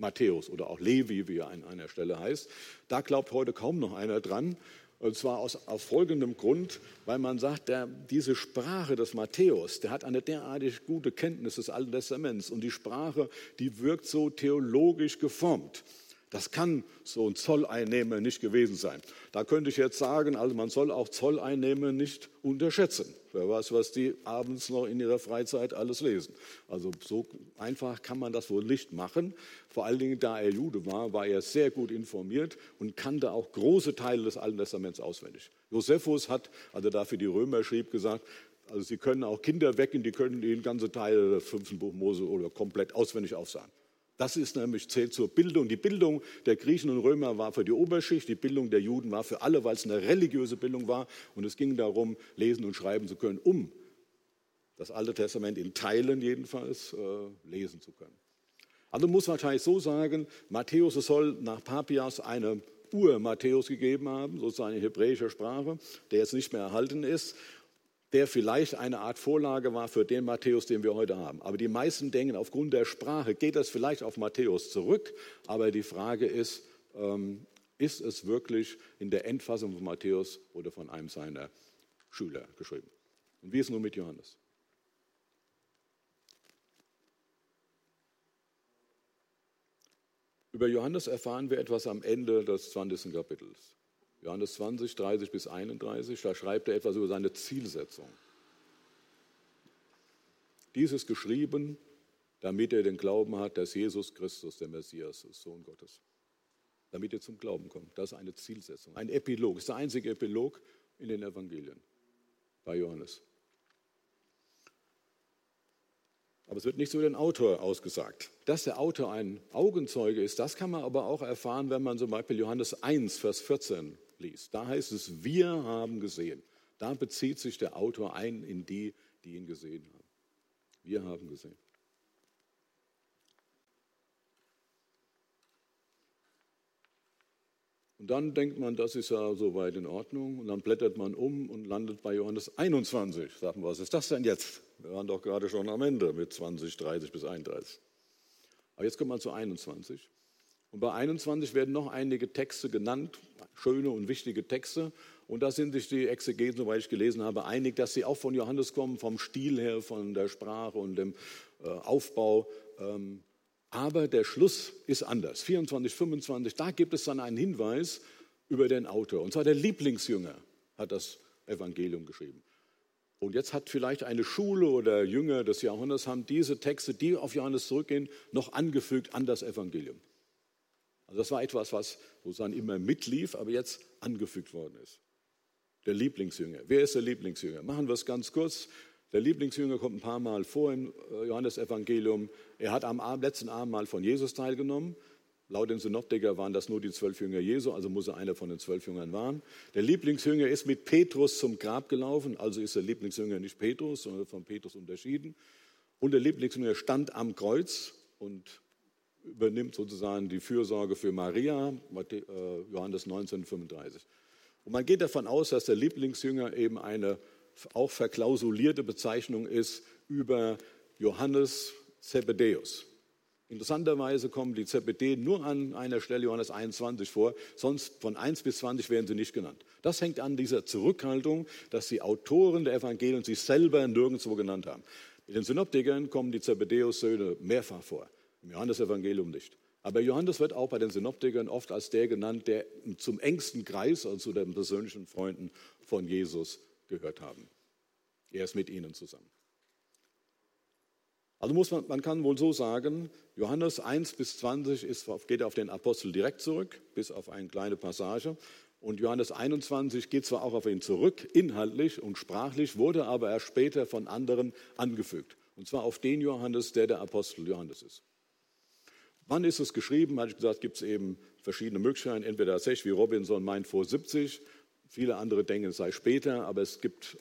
Matthäus oder auch Levi, wie er an einer Stelle heißt. Da glaubt heute kaum noch einer dran. Und zwar aus, aus folgendem Grund, weil man sagt, der, diese Sprache des Matthäus, der hat eine derartig gute Kenntnis des Alten Testaments und die Sprache, die wirkt so theologisch geformt. Das kann so ein Zolleinnehmer nicht gewesen sein. Da könnte ich jetzt sagen, also man soll auch Zolleinnehmer nicht unterschätzen. Wer weiß, was die abends noch in ihrer Freizeit alles lesen. Also so einfach kann man das wohl nicht machen. Vor allen Dingen, da er Jude war, war er sehr gut informiert und kannte auch große Teile des Alten Testaments auswendig. Josephus hat, als er dafür die Römer schrieb, gesagt, also sie können auch Kinder wecken, die können ihnen ganze Teile des fünften Buch Mose oder komplett auswendig aufsagen. Das ist nämlich zählt zur Bildung. Die Bildung der Griechen und Römer war für die Oberschicht, die Bildung der Juden war für alle, weil es eine religiöse Bildung war. Und es ging darum, lesen und schreiben zu können, um das Alte Testament in Teilen jedenfalls äh, lesen zu können. Also muss man wahrscheinlich so sagen, Matthäus soll nach Papias eine Ur-Matthäus gegeben haben, sozusagen in hebräischer Sprache, der jetzt nicht mehr erhalten ist der vielleicht eine Art Vorlage war für den Matthäus, den wir heute haben. Aber die meisten denken, aufgrund der Sprache geht das vielleicht auf Matthäus zurück. Aber die Frage ist, ähm, ist es wirklich in der Endfassung von Matthäus oder von einem seiner Schüler geschrieben? Und wie ist es nun mit Johannes? Über Johannes erfahren wir etwas am Ende des 20. Kapitels. Johannes 20, 30 bis 31, da schreibt er etwas über seine Zielsetzung. Dies ist geschrieben, damit er den Glauben hat, dass Jesus Christus der Messias ist, Sohn Gottes. Damit er zum Glauben kommt. Das ist eine Zielsetzung, ein Epilog. Das ist der einzige Epilog in den Evangelien bei Johannes. Aber es wird nicht so den Autor ausgesagt. Dass der Autor ein Augenzeuge ist, das kann man aber auch erfahren, wenn man zum Beispiel Johannes 1, Vers 14 liest. Da heißt es, wir haben gesehen. Da bezieht sich der Autor ein in die, die ihn gesehen haben. Wir haben gesehen. Und dann denkt man, das ist ja soweit in Ordnung. Und dann blättert man um und landet bei Johannes 21. Sagen wir, was ist das denn jetzt? Wir waren doch gerade schon am Ende mit 20, 30 bis 31. Aber jetzt kommt man zu 21. Und bei 21 werden noch einige Texte genannt, schöne und wichtige Texte. Und da sind sich die Exegeten, soweit ich gelesen habe, einig, dass sie auch von Johannes kommen, vom Stil her, von der Sprache und dem äh, Aufbau. Ähm, aber der Schluss ist anders. 24, 25, da gibt es dann einen Hinweis über den Autor. Und zwar der Lieblingsjünger hat das Evangelium geschrieben. Und jetzt hat vielleicht eine Schule oder Jünger des Jahrhunderts haben diese Texte, die auf Johannes zurückgehen, noch angefügt an das Evangelium. Also das war etwas, was sozusagen immer mitlief, aber jetzt angefügt worden ist. Der Lieblingsjünger. Wer ist der Lieblingsjünger? Machen wir es ganz kurz. Der Lieblingsjünger kommt ein paar Mal vor im äh, Johannesevangelium. Er hat am letzten Abendmahl von Jesus teilgenommen. Laut den Synoptiker waren das nur die zwölf Jünger Jesu, also muss er einer von den zwölf Jüngern waren. Der Lieblingsjünger ist mit Petrus zum Grab gelaufen, also ist der Lieblingsjünger nicht Petrus, sondern von Petrus unterschieden. Und der Lieblingsjünger stand am Kreuz und übernimmt sozusagen die Fürsorge für Maria, äh, Johannes 19, 35. Und man geht davon aus, dass der Lieblingsjünger eben eine auch verklausulierte Bezeichnung ist über Johannes Zebedäus. Interessanterweise kommen die ZPD nur an einer Stelle Johannes 21 vor, sonst von 1 bis 20 werden sie nicht genannt. Das hängt an dieser Zurückhaltung, dass die Autoren der Evangelien sich selber nirgendwo genannt haben. In den Synoptikern kommen die Zebedeus-Söhne mehrfach vor, im Johannesevangelium nicht. Aber Johannes wird auch bei den Synoptikern oft als der genannt, der zum engsten Kreis, also zu den persönlichen Freunden von Jesus gehört haben. Er ist mit ihnen zusammen. Also muss man, man kann wohl so sagen, Johannes 1 bis 20 ist, geht auf den Apostel direkt zurück, bis auf eine kleine Passage. Und Johannes 21 geht zwar auch auf ihn zurück, inhaltlich und sprachlich, wurde aber erst später von anderen angefügt. Und zwar auf den Johannes, der der Apostel Johannes ist. Wann ist es geschrieben? Hatte ich gesagt, gibt es eben verschiedene Möglichkeiten. Entweder tatsächlich, wie Robinson meint, vor 70. Viele andere denken, es sei später, aber es gibt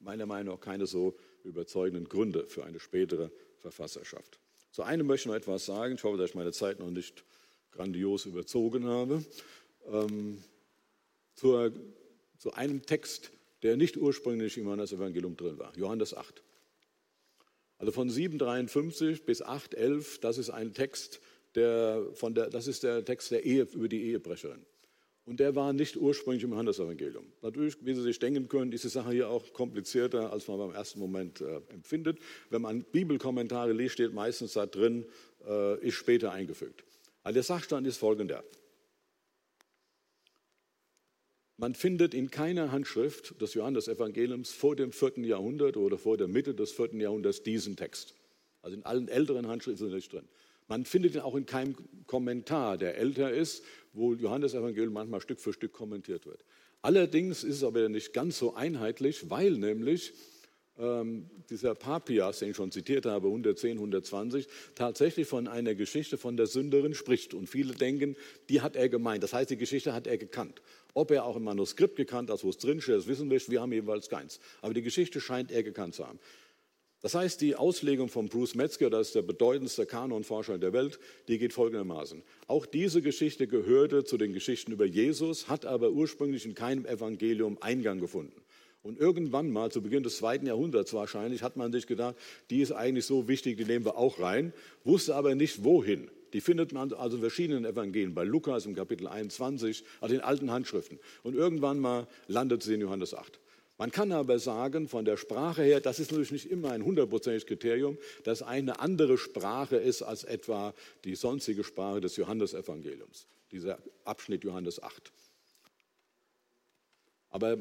meiner Meinung nach keine so überzeugenden Gründe für eine spätere Verfasserschaft. Zu einem möchte ich noch etwas sagen. Ich hoffe, dass ich meine Zeit noch nicht grandios überzogen habe. Ähm, zur, zu einem Text, der nicht ursprünglich im Johannes Evangelium drin war, Johannes 8. Also von 7,53 bis 8,11, das ist ein Text, der von der, das ist der Text der Ehe über die Ehebrecherin. Und der war nicht ursprünglich im Johannesevangelium. Natürlich, wie Sie sich denken können, ist die Sache hier auch komplizierter, als man beim ersten Moment äh, empfindet. Wenn man Bibelkommentare liest, steht meistens da drin, äh, ist später eingefügt. Also der Sachstand ist folgender. Man findet in keiner Handschrift des Johannesevangeliums vor dem vierten Jahrhundert oder vor der Mitte des vierten Jahrhunderts diesen Text. Also in allen älteren Handschriften ist er nicht drin. Man findet ihn auch in keinem Kommentar, der älter ist, wo Johannes Evangelium manchmal Stück für Stück kommentiert wird. Allerdings ist es aber nicht ganz so einheitlich, weil nämlich ähm, dieser Papias, den ich schon zitiert habe, 110, 120, tatsächlich von einer Geschichte von der Sünderin spricht. Und viele denken, die hat er gemeint. Das heißt, die Geschichte hat er gekannt. Ob er auch im Manuskript gekannt hat, wo es drinsteht, das wissen wir nicht. Wir haben jeweils keins. Aber die Geschichte scheint er gekannt zu haben. Das heißt, die Auslegung von Bruce Metzger, das ist der bedeutendste Kanonforscher der Welt, die geht folgendermaßen. Auch diese Geschichte gehörte zu den Geschichten über Jesus, hat aber ursprünglich in keinem Evangelium Eingang gefunden. Und irgendwann mal, zu Beginn des zweiten Jahrhunderts wahrscheinlich, hat man sich gedacht, die ist eigentlich so wichtig, die nehmen wir auch rein, wusste aber nicht wohin. Die findet man also in verschiedenen Evangelien, bei Lukas im Kapitel 21, also in alten Handschriften. Und irgendwann mal landet sie in Johannes 8. Man kann aber sagen, von der Sprache her, das ist natürlich nicht immer ein hundertprozentiges Kriterium, dass eine andere Sprache ist als etwa die sonstige Sprache des Johannesevangeliums, dieser Abschnitt Johannes 8. Aber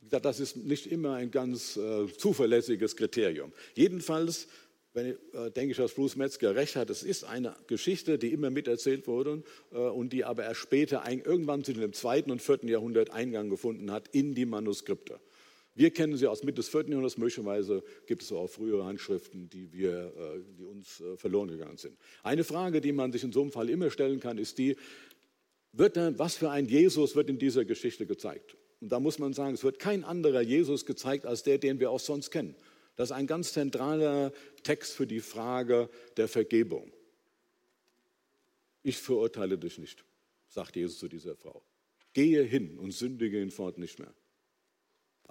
das ist nicht immer ein ganz äh, zuverlässiges Kriterium. Jedenfalls wenn, äh, denke ich, dass Bruce Metzger recht hat. Es ist eine Geschichte, die immer miterzählt wurde äh, und die aber erst später, ein, irgendwann in dem zweiten und vierten Jahrhundert Eingang gefunden hat in die Manuskripte. Wir kennen sie aus Mitte des 4. Jahrhunderts, möglicherweise gibt es auch frühere Handschriften, die, wir, äh, die uns äh, verloren gegangen sind. Eine Frage, die man sich in so einem Fall immer stellen kann, ist die, wird dann, was für ein Jesus wird in dieser Geschichte gezeigt? Und da muss man sagen, es wird kein anderer Jesus gezeigt als der, den wir auch sonst kennen. Das ist ein ganz zentraler Text für die Frage der Vergebung. Ich verurteile dich nicht, sagt Jesus zu dieser Frau. Gehe hin und sündige hinfort nicht mehr.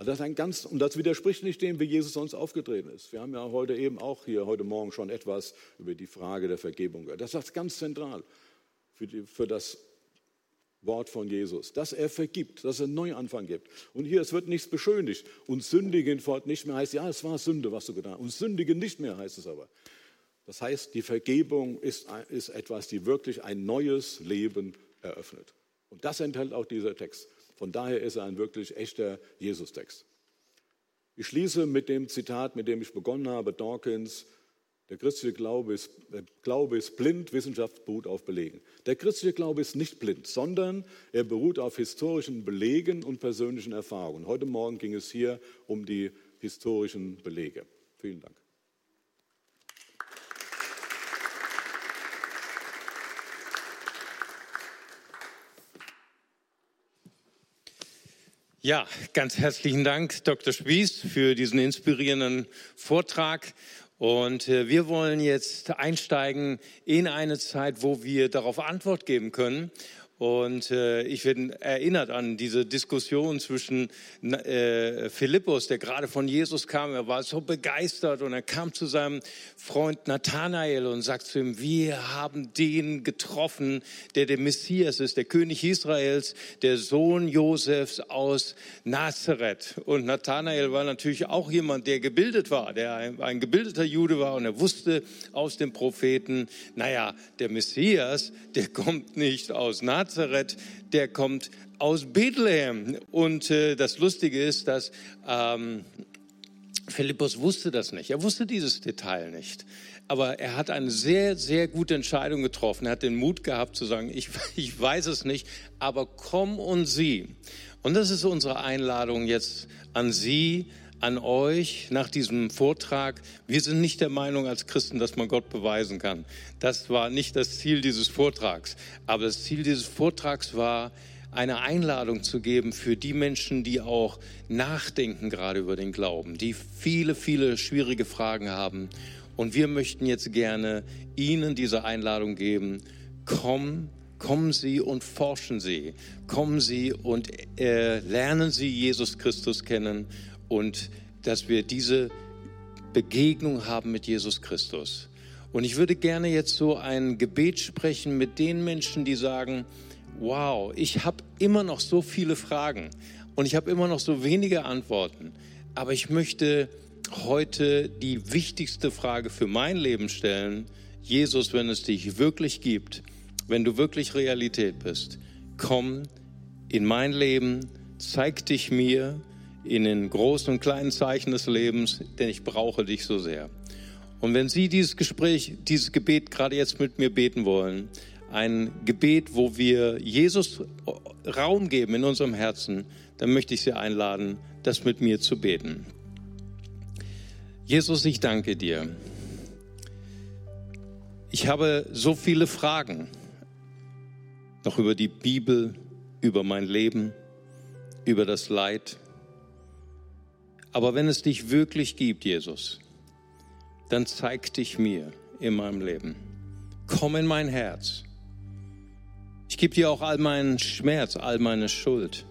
Also das ist ein ganz, und das widerspricht nicht dem, wie Jesus sonst aufgetreten ist. Wir haben ja heute eben auch hier, heute Morgen schon etwas über die Frage der Vergebung gehört. Das ist ganz zentral für, die, für das Wort von Jesus, dass er vergibt, dass er einen Neuanfang gibt. Und hier, es wird nichts beschönigt. Und sündigen fort nicht mehr heißt, ja, es war Sünde, was du getan hast. Und sündigen nicht mehr heißt es aber. Das heißt, die Vergebung ist, ist etwas, die wirklich ein neues Leben eröffnet. Und das enthält auch dieser Text. Von daher ist er ein wirklich echter Jesus-Text. Ich schließe mit dem Zitat, mit dem ich begonnen habe, Dawkins, der christliche Glaube ist, Glaube ist blind, Wissenschaft beruht auf Belegen. Der christliche Glaube ist nicht blind, sondern er beruht auf historischen Belegen und persönlichen Erfahrungen. Heute Morgen ging es hier um die historischen Belege. Vielen Dank. Ja, ganz herzlichen Dank, Dr. Spieß, für diesen inspirierenden Vortrag. Und äh, wir wollen jetzt einsteigen in eine Zeit, wo wir darauf Antwort geben können. Und äh, ich bin erinnert an diese Diskussion zwischen äh, Philippus, der gerade von Jesus kam. Er war so begeistert und er kam zu seinem Freund Nathanael und sagt zu ihm, wir haben den getroffen, der der Messias ist, der König Israels, der Sohn Josefs aus Nazareth. Und Nathanael war natürlich auch jemand, der gebildet war, der ein, ein gebildeter Jude war und er wusste aus dem Propheten, naja, der Messias, der kommt nicht aus Nazareth Nazareth, der kommt aus Bethlehem. Und äh, das Lustige ist, dass ähm, Philippus wusste das nicht. Er wusste dieses Detail nicht. Aber er hat eine sehr, sehr gute Entscheidung getroffen. Er hat den Mut gehabt zu sagen, ich, *laughs* ich weiß es nicht, aber komm und sieh. Und das ist unsere Einladung jetzt an Sie, an euch nach diesem Vortrag. Wir sind nicht der Meinung als Christen, dass man Gott beweisen kann. Das war nicht das Ziel dieses Vortrags. Aber das Ziel dieses Vortrags war, eine Einladung zu geben für die Menschen, die auch nachdenken gerade über den Glauben, die viele, viele schwierige Fragen haben. Und wir möchten jetzt gerne Ihnen diese Einladung geben. Komm, kommen Sie und forschen Sie. Kommen Sie und äh, lernen Sie Jesus Christus kennen und dass wir diese Begegnung haben mit Jesus Christus. Und ich würde gerne jetzt so ein Gebet sprechen mit den Menschen, die sagen, wow, ich habe immer noch so viele Fragen und ich habe immer noch so wenige Antworten, aber ich möchte heute die wichtigste Frage für mein Leben stellen. Jesus, wenn es dich wirklich gibt, wenn du wirklich Realität bist, komm in mein Leben, zeig dich mir, in den großen und kleinen Zeichen des Lebens, denn ich brauche dich so sehr. Und wenn Sie dieses Gespräch, dieses Gebet gerade jetzt mit mir beten wollen, ein Gebet, wo wir Jesus Raum geben in unserem Herzen, dann möchte ich Sie einladen, das mit mir zu beten. Jesus, ich danke dir. Ich habe so viele Fragen noch über die Bibel, über mein Leben, über das Leid, aber wenn es dich wirklich gibt, Jesus, dann zeig dich mir in meinem Leben. Komm in mein Herz. Ich gebe dir auch all meinen Schmerz, all meine Schuld.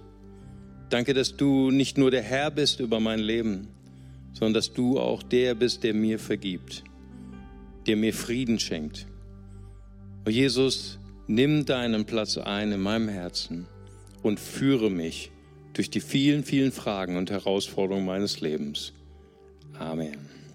Danke, dass du nicht nur der Herr bist über mein Leben, sondern dass du auch der bist, der mir vergibt, der mir Frieden schenkt. Oh Jesus, nimm deinen Platz ein in meinem Herzen und führe mich durch die vielen, vielen Fragen und Herausforderungen meines Lebens. Amen.